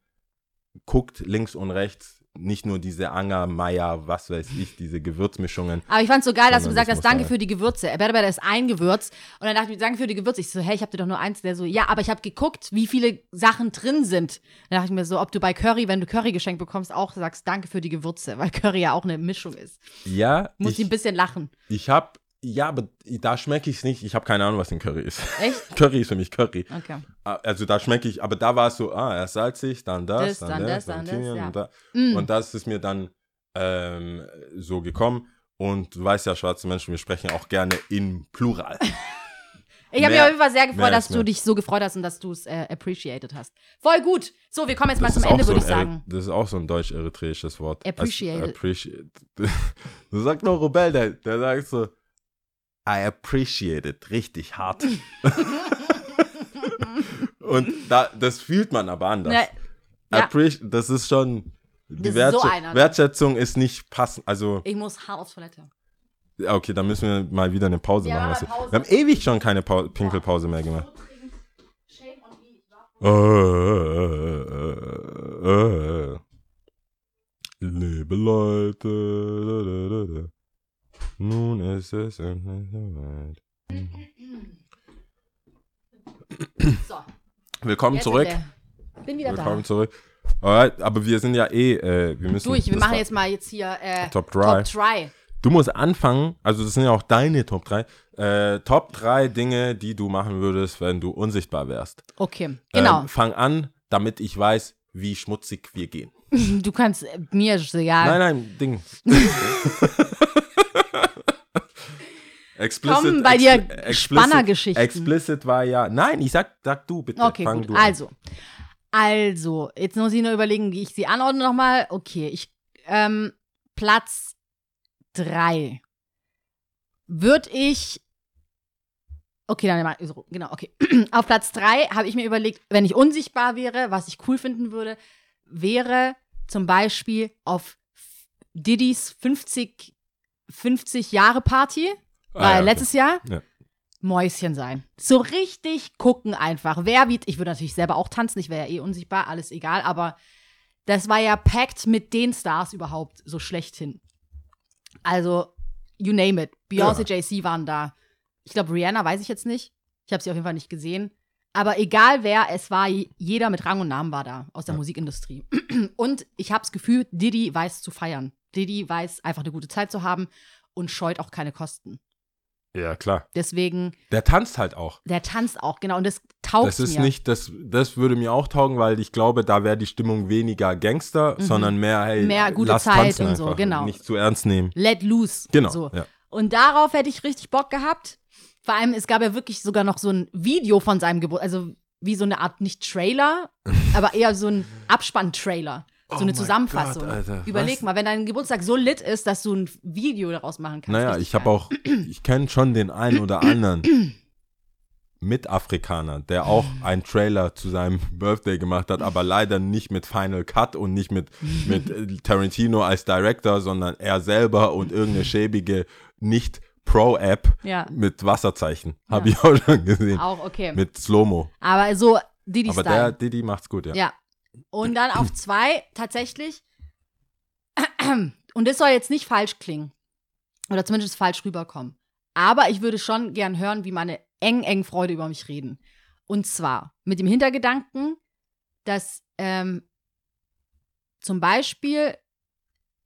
guckt links und rechts, nicht nur diese Anger, Meier, was weiß ich, diese Gewürzmischungen. Aber ich fand es so geil, dass du gesagt hast, danke für die Gewürze. Berber, der ist ein Gewürz. Und dann dachte ich, danke für die Gewürze. Ich so, hey, ich habe dir doch nur eins. Der so, ja, aber ich habe geguckt, wie viele Sachen drin sind. Dann dachte ich mir so, ob du bei Curry, wenn du Curry geschenkt bekommst, auch sagst, danke für die Gewürze, weil Curry ja auch eine Mischung ist. Ja, Muss ich ein ich, bisschen lachen. ich habe, ja, aber da schmecke ich es nicht. Ich habe keine Ahnung, was in Curry ist. Echt? Curry ist für mich Curry. Okay. Ah, Also da schmecke ich, aber da war es so, ah, erst salzig, dann das, Das, dann, dann das, das, dann, dann das, ja. und da. Mm. Und das ist mir dann ähm, so gekommen. Und du weißt ja, schwarze Menschen, wir sprechen auch gerne in Plural. Ich habe mich auf jeden Fall sehr gefreut, dass du mehr. dich so gefreut hast und dass du es äh, appreciated hast. Voll gut. So, wir kommen jetzt mal Das zum Ende, so würde ich ein sagen. Das ist auch so ein deutsch-eritreisches Wort. Appreciate. Also, appreciate. Du sagst noch Rebell, der, der sagt so, I appreciate it, richtig hart. Und da, das fühlt man aber anders. Ja. Appreci das ist schon, die ist Wertschä so einer, ne? Wertschätzung ist nicht passend. Also, Ich muss hart auf Toilette. okay, dann müssen wir mal wieder eine Pause Ja, machen. weißt du. Pause. Wir haben ewig schon keine Pau Pinkelpause mehr gemacht. Äh, äh, äh. Liebe Leute. Nun ist es endlich soweit. So, Willkommen jetzt zurück. sind wir. Bin wieder Willkommen da. zurück. Alright, aber wir sind ja eh, äh, wir müssen. Durch, wir das machen war- jetzt mal jetzt hier äh, Top Dry. Top Try. Du musst anfangen, also das sind ja auch deine Top 3. Äh, Top 3 Dinge, die du machen würdest, wenn du unsichtbar wärst. Okay, genau. Ähm, fang an, damit ich weiß, wie schmutzig wir gehen. du kannst, äh, mir egal. Nein, nein, Ding. Explicit, Kommen bei dir Spannergeschichten. Explicit war ja. Nein, ich sag, sag du bitte. Okay, fang gut. du. Also, also, jetzt muss ich nur überlegen, wie ich sie anordne nochmal. Okay, ich, ähm, Platz drei. Würde ich, okay, dann mal, so, genau, okay. Auf Platz drei habe ich mir überlegt, wenn ich unsichtbar wäre, was ich cool finden würde, wäre zum Beispiel auf Didis 50, 50 Jahre Party, Ah, weil ja, okay. letztes Jahr Ja. Mäuschen sein. So richtig gucken einfach. Wer wie, ich würde natürlich selber auch tanzen, ich wäre ja eh unsichtbar, alles egal, aber das war ja packed mit den Stars überhaupt so schlechthin. Also, you name it. Beyoncé, JC waren da. Ich glaube, Rihanna weiß ich jetzt nicht. Ich habe sie auf jeden Fall nicht gesehen. Aber egal wer, es war jeder mit Rang und Namen war da aus der Ja. Musikindustrie. Und ich habe das Gefühl, Diddy weiß zu feiern. Diddy weiß einfach eine gute Zeit zu haben und scheut auch keine Kosten. Ja, klar. Deswegen, Der tanzt halt auch. der tanzt auch, genau. Und das taugt Das ist mir. nicht, das, das würde mir auch taugen, weil ich glaube, da wäre die Stimmung weniger Gangster, sondern mehr, hey, Mhm. Mehr gute lass Zeit tanzen und so, einfach. genau. Nicht zu ernst nehmen. Let loose. Genau. So. Ja. Und darauf hätte ich richtig Bock gehabt. Vor allem, es gab ja wirklich sogar noch so ein Video von seinem Geburt, also wie so eine Art, nicht Trailer, aber eher so ein Abspann-Trailer. So Oh eine Überleg Gott, Alter. Überleg Was? mal, wenn dein Geburtstag so lit ist, dass du ein Video daraus machen kannst. Naja, ich habe auch, ich kenne schon den einen oder anderen Mitafrikaner, der auch einen Trailer zu seinem Birthday gemacht hat, aber leider nicht mit Final Cut und nicht mit, mit äh, Tarantino als Director, sondern er selber und irgendeine schäbige nicht Pro-App Ja. mit Wasserzeichen. Habe Ja. ich auch schon gesehen. Auch okay. Mit Slow-Mo. Aber so Didi Aber der Didi macht's gut, ja. Ja. Und dann auf zwei tatsächlich. Und das soll jetzt nicht falsch klingen. Oder zumindest falsch rüberkommen. Aber ich würde schon gern hören, wie meine eng, eng Freude über mich reden. Und zwar mit dem Hintergedanken, dass ähm, zum Beispiel,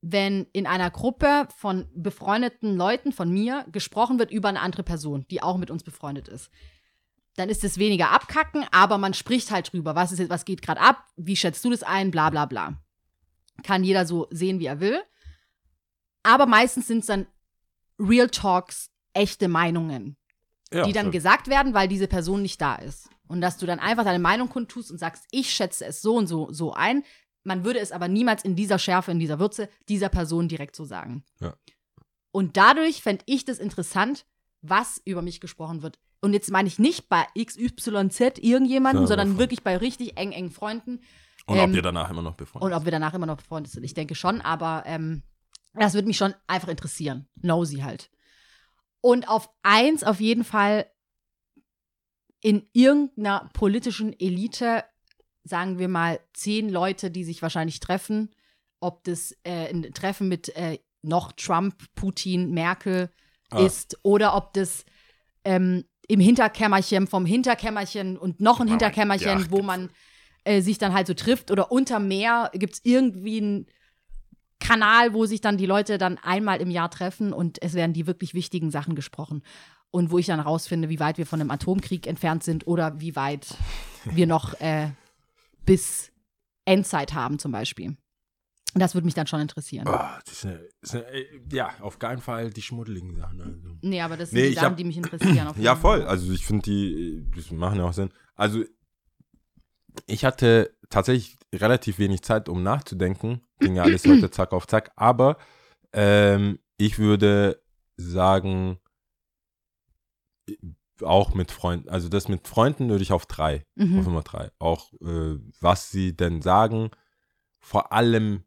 wenn in einer Gruppe von befreundeten Leuten von mir gesprochen wird über eine andere Person, die auch mit uns befreundet ist, dann ist es weniger abkacken, aber man spricht halt drüber. Was ist jetzt, was geht gerade ab? Wie schätzt du das ein? Bla bla bla. Kann jeder so sehen, wie er will. Aber meistens sind es dann Real Talks, echte Meinungen, Ja, die dann so. gesagt werden, weil diese Person nicht da ist. Und dass du dann einfach deine Meinung kundtust und sagst, ich schätze es so und so, so ein. Man würde es aber niemals in dieser Schärfe, in dieser Würze dieser Person direkt so sagen. Ja. Und dadurch fände ich das interessant, was über mich gesprochen wird. Und jetzt meine ich nicht bei XYZ irgendjemandem, Ja, sondern wirklich bei richtig eng, engen Freunden. Und ähm, ob ihr danach immer noch befreundet Und ob wir danach immer noch befreundet sind. Ich denke schon, aber ähm, das würde mich schon einfach interessieren. Nosy halt. Und auf eins auf jeden Fall in irgendeiner politischen Elite, sagen wir mal, zehn Leute, die sich wahrscheinlich treffen, ob das äh, ein Treffen mit äh, noch Trump, Putin, Merkel Ah. ist oder ob das ähm, im Hinterkämmerchen, vom Hinterkämmerchen und noch ein Ja, Hinterkämmerchen, ja, wo man äh, sich dann halt so trifft oder unter Meer gibt es irgendwie einen Kanal, wo sich dann die Leute dann einmal im Jahr treffen und es werden die wirklich wichtigen Sachen gesprochen. Und wo ich dann rausfinde, wie weit wir von einem Atomkrieg entfernt sind oder wie weit wir noch äh, bis Endzeit haben zum Beispiel. Das würde mich dann schon interessieren. Das ist eine, ist eine, äh, ja, auf keinen Fall die schmuddeligen Sachen. Also. Nee, aber das sind Nee, die Sachen, hab- die mich interessieren. auf Ja, voll. Fall. Also ich finde die, das machen ja auch Sinn. Also ich hatte tatsächlich relativ wenig Zeit, um nachzudenken. Ging ja alles heute zack auf zack. Aber ähm, ich würde sagen, auch mit Freunden, also das mit Freunden würde ich auf drei, auf Mhm. Nummer drei. Auch äh, was sie denn sagen, vor allem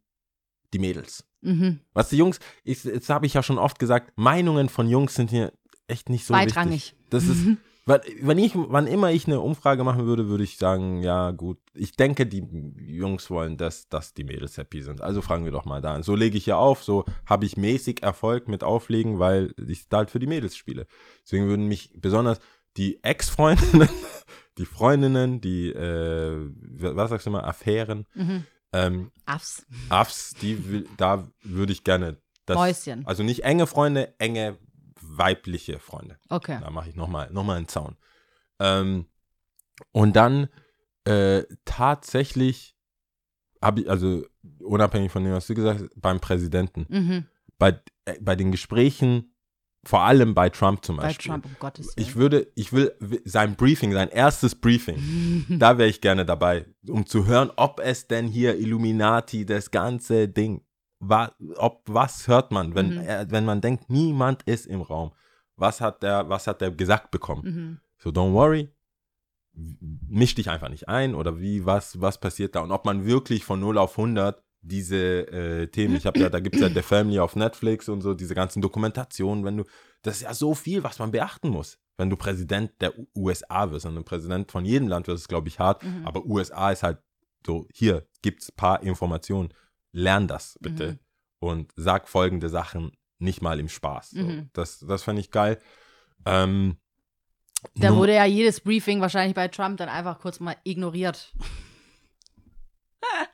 die Mädels. Mhm. Was die Jungs, ich, jetzt habe ich ja schon oft gesagt, Meinungen von Jungs sind hier echt nicht so Zweitrangig. wichtig. Das ist, Mhm. wenn ich, wann immer ich eine Umfrage machen würde, würde ich sagen, ja gut, ich denke, die Jungs wollen, dass, dass die Mädels happy sind. Also fragen wir doch mal da. So lege ich ja auf, so habe ich mäßig Erfolg mit Auflegen, weil ich da halt für die Mädels spiele. Deswegen würden mich besonders die Ex-Freundinnen, die Freundinnen, die, äh, was sagst du mal, Affären, Mhm. Ähm, Affs. Affs, die will, da würde ich gerne das, Mäuschen. also nicht enge Freunde, enge weibliche Freunde. Okay. Da mache ich nochmal noch mal einen Zaun. Ähm, und dann äh, tatsächlich habe ich, also unabhängig von dem, was du gesagt hast, beim Präsidenten, Mhm. bei, äh, bei den Gesprächen, vor allem bei Trump zum Bei Beispiel. Trump, um Gottes Ich Willen. würde, ich will sein Briefing, sein erstes Briefing, da wäre ich gerne dabei, um zu hören, ob es denn hier Illuminati, das ganze Ding, wa, ob was hört man, wenn, Mhm. er, wenn man denkt, niemand ist im Raum. Was hat der, was hat der gesagt bekommen? Mhm. So, don't worry, misch dich einfach nicht ein oder wie, was, was passiert da? Und ob man wirklich von 0 auf 100 diese äh, Themen, ich habe ja, da gibt es ja The Family auf Netflix und so, diese ganzen Dokumentationen, wenn du, das ist ja so viel, was man beachten muss. Wenn du Präsident der U USA wirst, und ein Präsident von jedem Land wird es, glaube ich, hart, Mhm. aber USA ist halt so, hier gibt's paar Informationen, lern das bitte Mhm. und sag folgende Sachen nicht mal im Spaß. So. Mhm. Das, das fände ich geil. Ähm, Da wurde ja jedes Briefing wahrscheinlich bei Trump dann einfach kurz mal ignoriert.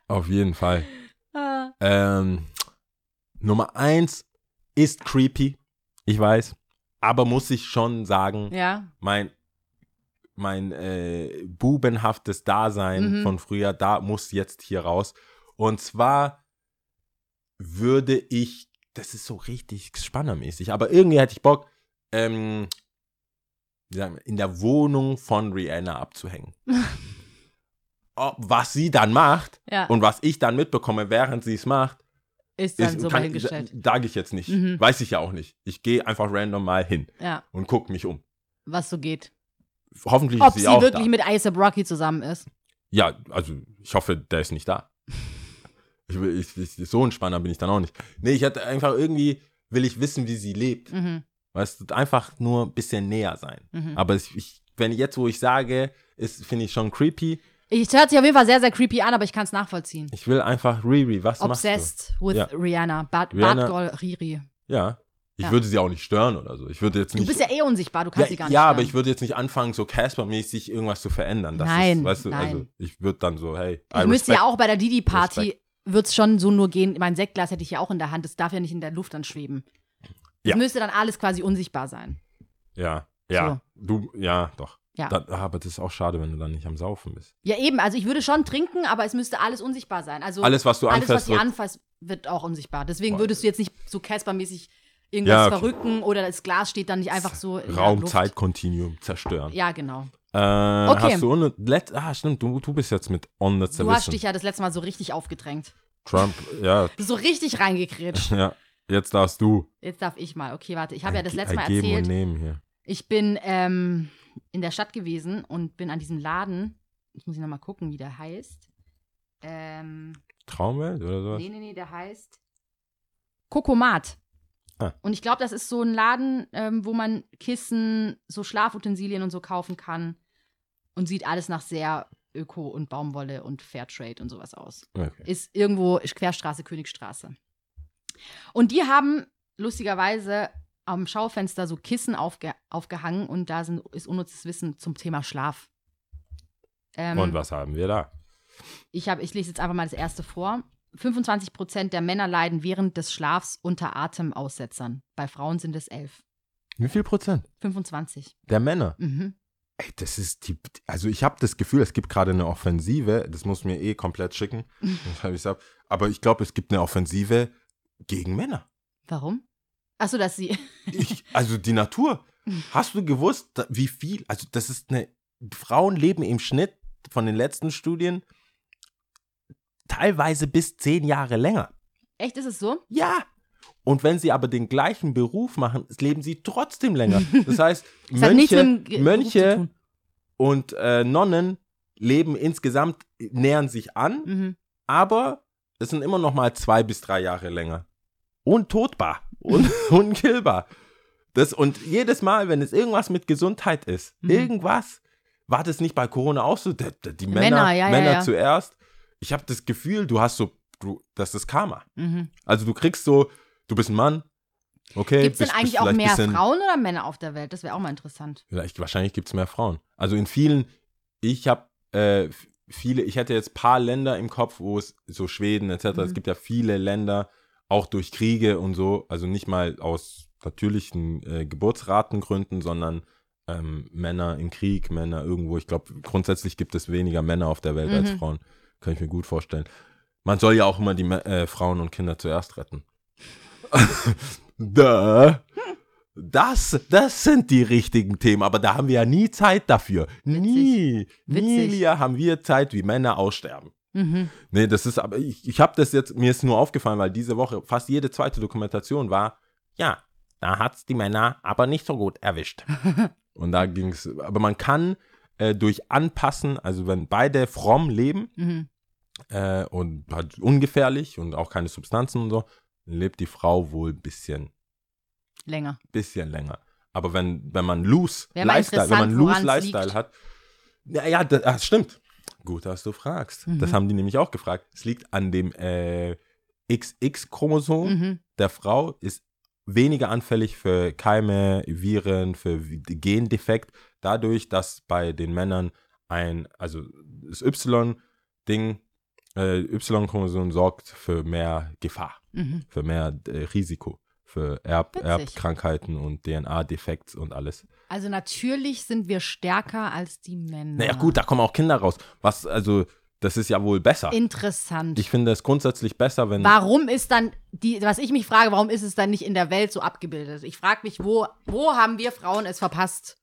Auf jeden Fall. Ah. Ähm, Nummer eins ist creepy, ich weiß, aber muss ich schon sagen, Ja. mein, mein äh, bubenhaftes Dasein Mhm. von früher, da muss jetzt hier raus. Und zwar würde ich, das ist so richtig spannermäßig, aber irgendwie hätte ich Bock, ähm, in der Wohnung von Rihanna abzuhängen. Ob, was sie dann macht Ja. und was ich dann mitbekomme, während sie es macht, ist dann ist, so kann, sage ich jetzt nicht. Mhm. Weiß ich ja auch nicht. Ich gehe einfach random mal hin Ja. und gucke mich um. Was so geht. hoffentlich Ob ist sie, sie, auch wirklich da. mit ASAP Rocky zusammen ist. Ja, also ich hoffe, der ist nicht da. Ich, ich, ich, so ein Spanner bin ich dann auch nicht. Nee, ich hatte einfach irgendwie, will ich wissen, wie sie lebt. Mhm. Weißt du, einfach nur ein bisschen näher sein. Mhm. Aber es, ich, wenn jetzt, wo ich sage, ist, finde ich schon creepy. Ich hört sich auf jeden Fall sehr, sehr creepy an, aber ich kann es nachvollziehen. Ich will einfach Riri, was Obsessed with Ja. Rihanna. Bad, Rihanna- Bad Girl Riri. machst du? Ja. Ich Ja. würde sie auch nicht stören oder so. Ich würde jetzt Du nicht. bist ja eh unsichtbar, du kannst ja, sie gar nicht ja aber stören. ich würde jetzt nicht anfangen, so Casper-mäßig irgendwas zu verändern. Das Nein, ist, weißt du, nein. also ich würde dann so, hey, I Ich müsste ja auch bei der Didi-Party, wird es schon so nur gehen, mein Sektglas hätte ich ja auch in der Hand, das darf ja nicht in der Luft dann schweben. Ja. Es müsste dann alles quasi unsichtbar sein. Ja, ja, du, ja, doch. Ja. Da, aber das ist auch schade, wenn du dann nicht am Saufen bist. Ja, eben, also ich würde schon trinken, aber es müsste alles unsichtbar sein. Also Alles, was du alles, was anfasst, du wird- anfasst, wird auch unsichtbar. Deswegen Boah. würdest du jetzt nicht so Casper-mäßig irgendwas Ja, okay. verrücken oder das Glas steht dann nicht einfach so. Raum-Zeit-Kontinuum zerstören. Ja, genau. Äh, Okay. Hast du ohne, let, ah, stimmt, du, du bist jetzt mit On the Du hast dich ja das letzte Mal so richtig aufgedrängt. Trump, ja, So richtig reingekretscht. ja, jetzt darfst du. Jetzt darf ich mal. Okay, warte. Ich habe ja das letzte Mal Geben und erzählt. Nehmen hier. Ich bin ähm, in der Stadt gewesen und bin an diesem Laden. Jetzt muss ich nochmal gucken, wie der heißt. Ähm, Traumwelt oder sowas? nee, nee, nee, der heißt Kokomat. Ah. Und ich glaube, das ist so ein Laden, ähm, wo man Kissen, so Schlafutensilien und so kaufen kann. Und sieht alles nach sehr Öko und Baumwolle und Fairtrade und sowas aus. Okay. Ist irgendwo Querstraße, Königstraße. Und die haben lustigerweise am Schaufenster so Kissen aufge aufgehangen und da sind, ist unnützes Wissen zum Thema Schlaf. Ähm, Und was haben wir da? Ich, hab, ich lese jetzt einfach mal das erste vor. 25 Prozent der Männer leiden während des Schlafs unter Atemaussetzern. Bei Frauen sind es 11. Wie viel Prozent? 25. Der Männer. Mhm. Ey, das ist die, also ich habe das Gefühl, es gibt gerade eine Offensive, das muss mir eh komplett schicken, aber ich glaube, es gibt eine Offensive gegen Männer. Warum? Achso, dass sie. Ich, also die Natur. Hast du gewusst, wie viel, also das ist eine, Frauen leben im Schnitt von den letzten Studien teilweise bis zehn Jahre länger. Echt, ist es so? Ja. Und wenn sie aber den gleichen Beruf machen, leben sie trotzdem länger. Das heißt, Das Mönche, Mönche und äh, Nonnen leben insgesamt, nähern sich an, Mhm. aber es sind immer noch mal zwei bis drei Jahre länger. Untotbar. Un unkillbar. Das, und jedes Mal, wenn es irgendwas mit Gesundheit ist, Mhm. irgendwas, war das nicht bei Corona auch so? Die, die Männer, Männer, ja, ja, Männer ja. zuerst. Ich habe das Gefühl, du hast so, du, das ist Karma. Mhm. Also du kriegst so, du bist ein Mann, okay. Gibt es denn eigentlich auch mehr bisschen- Frauen oder Männer auf der Welt? Das wäre auch mal interessant. Vielleicht, wahrscheinlich gibt es mehr Frauen. Also in vielen, ich habe äh, viele, ich hätte jetzt paar Länder im Kopf, wo es so Schweden etc. Es Mhm. gibt ja viele Länder, auch durch Kriege und so, also nicht mal aus natürlichen äh, Geburtsratengründen, sondern ähm, Männer im Krieg, Männer irgendwo. Ich glaube, grundsätzlich gibt es weniger Männer auf der Welt als Mhm. Frauen. Kann ich mir gut vorstellen. Man soll ja auch immer die äh, Frauen und Kinder zuerst retten. Duh. Das, das sind die richtigen Themen, aber da haben wir ja nie Zeit dafür. Nie. Witzig. Nie haben wir Zeit, wie Männer aussterben. Mhm. Nee, das ist aber, ich, ich habe das jetzt, mir ist nur aufgefallen, weil diese Woche fast jede zweite Dokumentation war, ja, da hat's die Männer aber nicht so gut erwischt. Und da ging's, aber man kann äh, durch Anpassen, also wenn beide fromm leben Mhm. äh, und halt ungefährlich und auch keine Substanzen und so, lebt die Frau wohl ein bisschen, Länger. bisschen länger. Aber wenn, wenn man loose Lifestyle, wenn man loose Lifestyle liegt. hat, ja, ja, das, ah, stimmt. Gut, dass du fragst. Mhm. Das haben die nämlich auch gefragt. Es liegt an dem äh, XX-Chromosom Mhm. der Frau, ist weniger anfällig für Keime, Viren, für Gendefekt, dadurch, dass bei den Männern ein, also das Y-Ding, äh, Y-Chromosom sorgt für mehr Gefahr, Mhm. für mehr äh, Risiko, für Erb Witzig. Erbkrankheiten und DNA-Defekts und alles. Also natürlich sind wir stärker als die Männer. Naja, gut, da kommen auch Kinder raus. Was, also, das ist ja wohl besser. Interessant. Ich finde es grundsätzlich besser, wenn. Warum ist dann die, was ich mich frage, warum ist es dann nicht in der Welt so abgebildet? Ich frage mich, wo, wo haben wir Frauen es verpasst,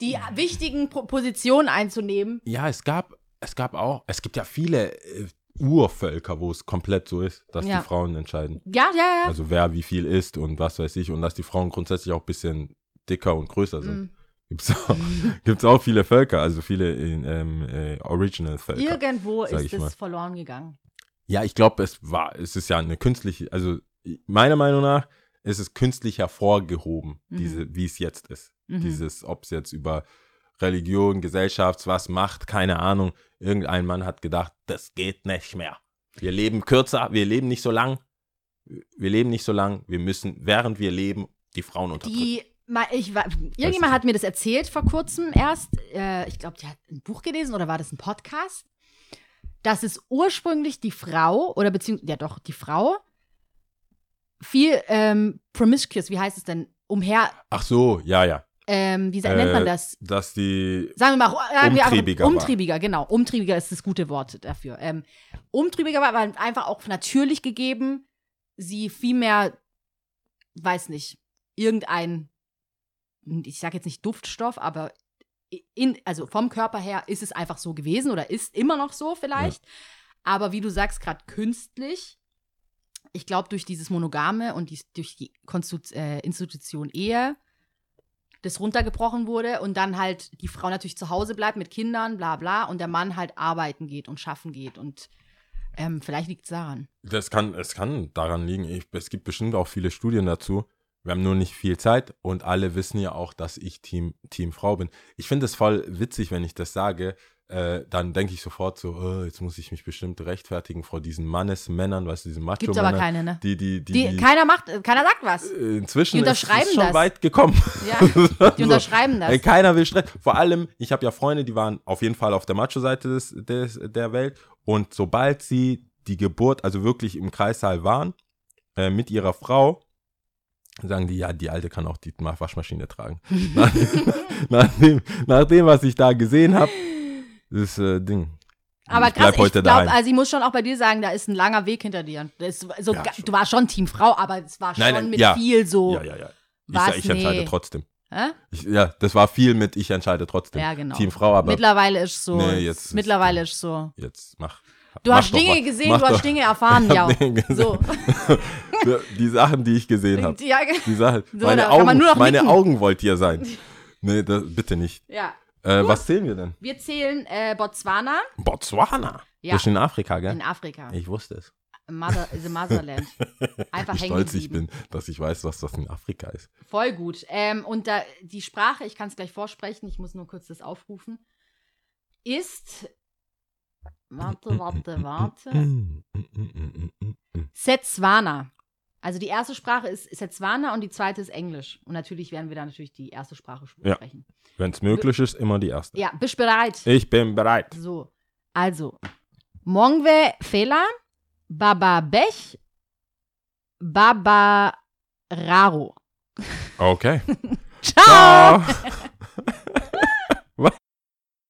die wichtigen Po- Positionen einzunehmen? Ja, es gab, es gab auch, es gibt ja viele äh, Urvölker, wo es komplett so ist, dass Ja. die Frauen entscheiden. Ja, ja, ja. Also wer wie viel isst und was weiß ich und dass die Frauen grundsätzlich auch ein bisschen dicker und größer sind. Mhm. Gibt's auch, gibt's auch viele Völker, also viele ähm, äh, Original-Völker. Irgendwo ist es mal. verloren gegangen. Ja, ich glaube, es war, es ist ja eine künstliche, also meiner Meinung nach ist es künstlich hervorgehoben, Mhm. diese, wie es jetzt ist. Mhm. Dieses, ob es jetzt über Religion, Gesellschaft, was macht, keine Ahnung. Irgendein Mann hat gedacht, das geht nicht mehr. Wir leben kürzer, wir leben nicht so lang. Wir leben nicht so lang. Wir müssen, während wir leben, die Frauen unterdrücken. Die, ich, war- irgendjemand hat mir das erzählt vor kurzem erst. Äh, ich glaube, die hat ein Buch gelesen oder war das ein Podcast? Dass es ursprünglich die Frau oder beziehungsweise, ja doch, die Frau viel ähm, promiscuous, wie heißt es denn, umher, Ach so, ja, ja. ähm, wie sa- nennt man Äh, das? Dass die, Sagen wir mal, sagen wir einfach- Umtriebiger war. umtriebiger, genau. Umtriebiger ist das gute Wort dafür. Ähm, umtriebiger war aber einfach auch natürlich gegeben, sie viel mehr, weiß nicht, irgendein, ich sage jetzt nicht Duftstoff, aber in, also vom Körper her ist es einfach so gewesen oder ist immer noch so vielleicht. Aber wie du sagst, gerade künstlich, ich glaube, durch dieses Monogame und die, durch die Konstitu äh, Institution Ehe, das runtergebrochen wurde und dann halt die Frau natürlich zu Hause bleibt mit Kindern, bla bla, und der Mann halt arbeiten geht und schaffen geht. Und ähm, vielleicht liegt es daran. das kann, es kann daran liegen. Ich, es gibt bestimmt auch viele Studien dazu. Wir haben nur nicht viel Zeit und alle wissen ja auch, dass ich Team, Team Frau bin. Ich finde es voll witzig, wenn ich das sage. Äh, dann denke ich sofort so, oh, jetzt muss ich mich bestimmt rechtfertigen vor diesen Mannesmännern, weißt du, diesen macho Gibt's aber keine, ne? Die, die, die, Die, keiner macht, keiner sagt was. inzwischen die ist es schon das. weit gekommen. Ja, die So. unterschreiben das. Ey, keiner will Stress. Vor allem, ich habe ja Freunde, die waren auf jeden Fall auf der Macho-Seite des, des, der Welt. Und sobald sie die Geburt, also wirklich im Kreissaal waren, äh, mit ihrer Frau, sagen die, ja, die Alte kann auch die Ma- Waschmaschine tragen. nach, nach, dem, nach dem, was ich da gesehen habe, das äh, Ding. Aber ich krass, ich glaube, also ich muss schon auch bei dir sagen, da ist ein langer Weg hinter dir. Ist so, Ja, du warst schon Team Frau, aber es war schon Nein, nein, mit ja. viel so. ja, ja, ja. Ich, Was? ich entscheide Nee. trotzdem. Hä? Ich, ja, das war viel mit, ich entscheide trotzdem. Ja, genau. Team Frau, aber Mittlerweile ist so. Nee, jetzt ist- mittlerweile ist so. jetzt mach. Du mach hast Dinge gesehen, Mach du hast Dinge erfahren, ja. So. Die Sachen, die ich gesehen habe. ja, Die Sachen. So, meine Augen, nur noch meine nicken. Augen wollt ihr sein. Nee, das, bitte nicht. ja. Äh, was zählen wir denn? Wir zählen äh, Botswana Botswana. Ja. Das ist in Afrika, gell? in Afrika. ich wusste es. Mother, the Motherland. Einfach Wie stolz ich bin, dass ich weiß, was das in Afrika ist. Voll gut. Ähm, und da, die Sprache, ich kann es gleich vorsprechen, ich muss nur kurz das aufrufen, ist. Warte, warte, warte. Setswana. Also die erste Sprache ist Setswana und die zweite ist Englisch. Und natürlich werden wir da natürlich die erste Sprache Ja. sprechen. Wenn es möglich ist, immer die erste. Ja, bist bereit? Ich bin bereit. So, also. Mongwe Fela, Baba Bech, Baba Raro. Okay. Ciao! Ciao.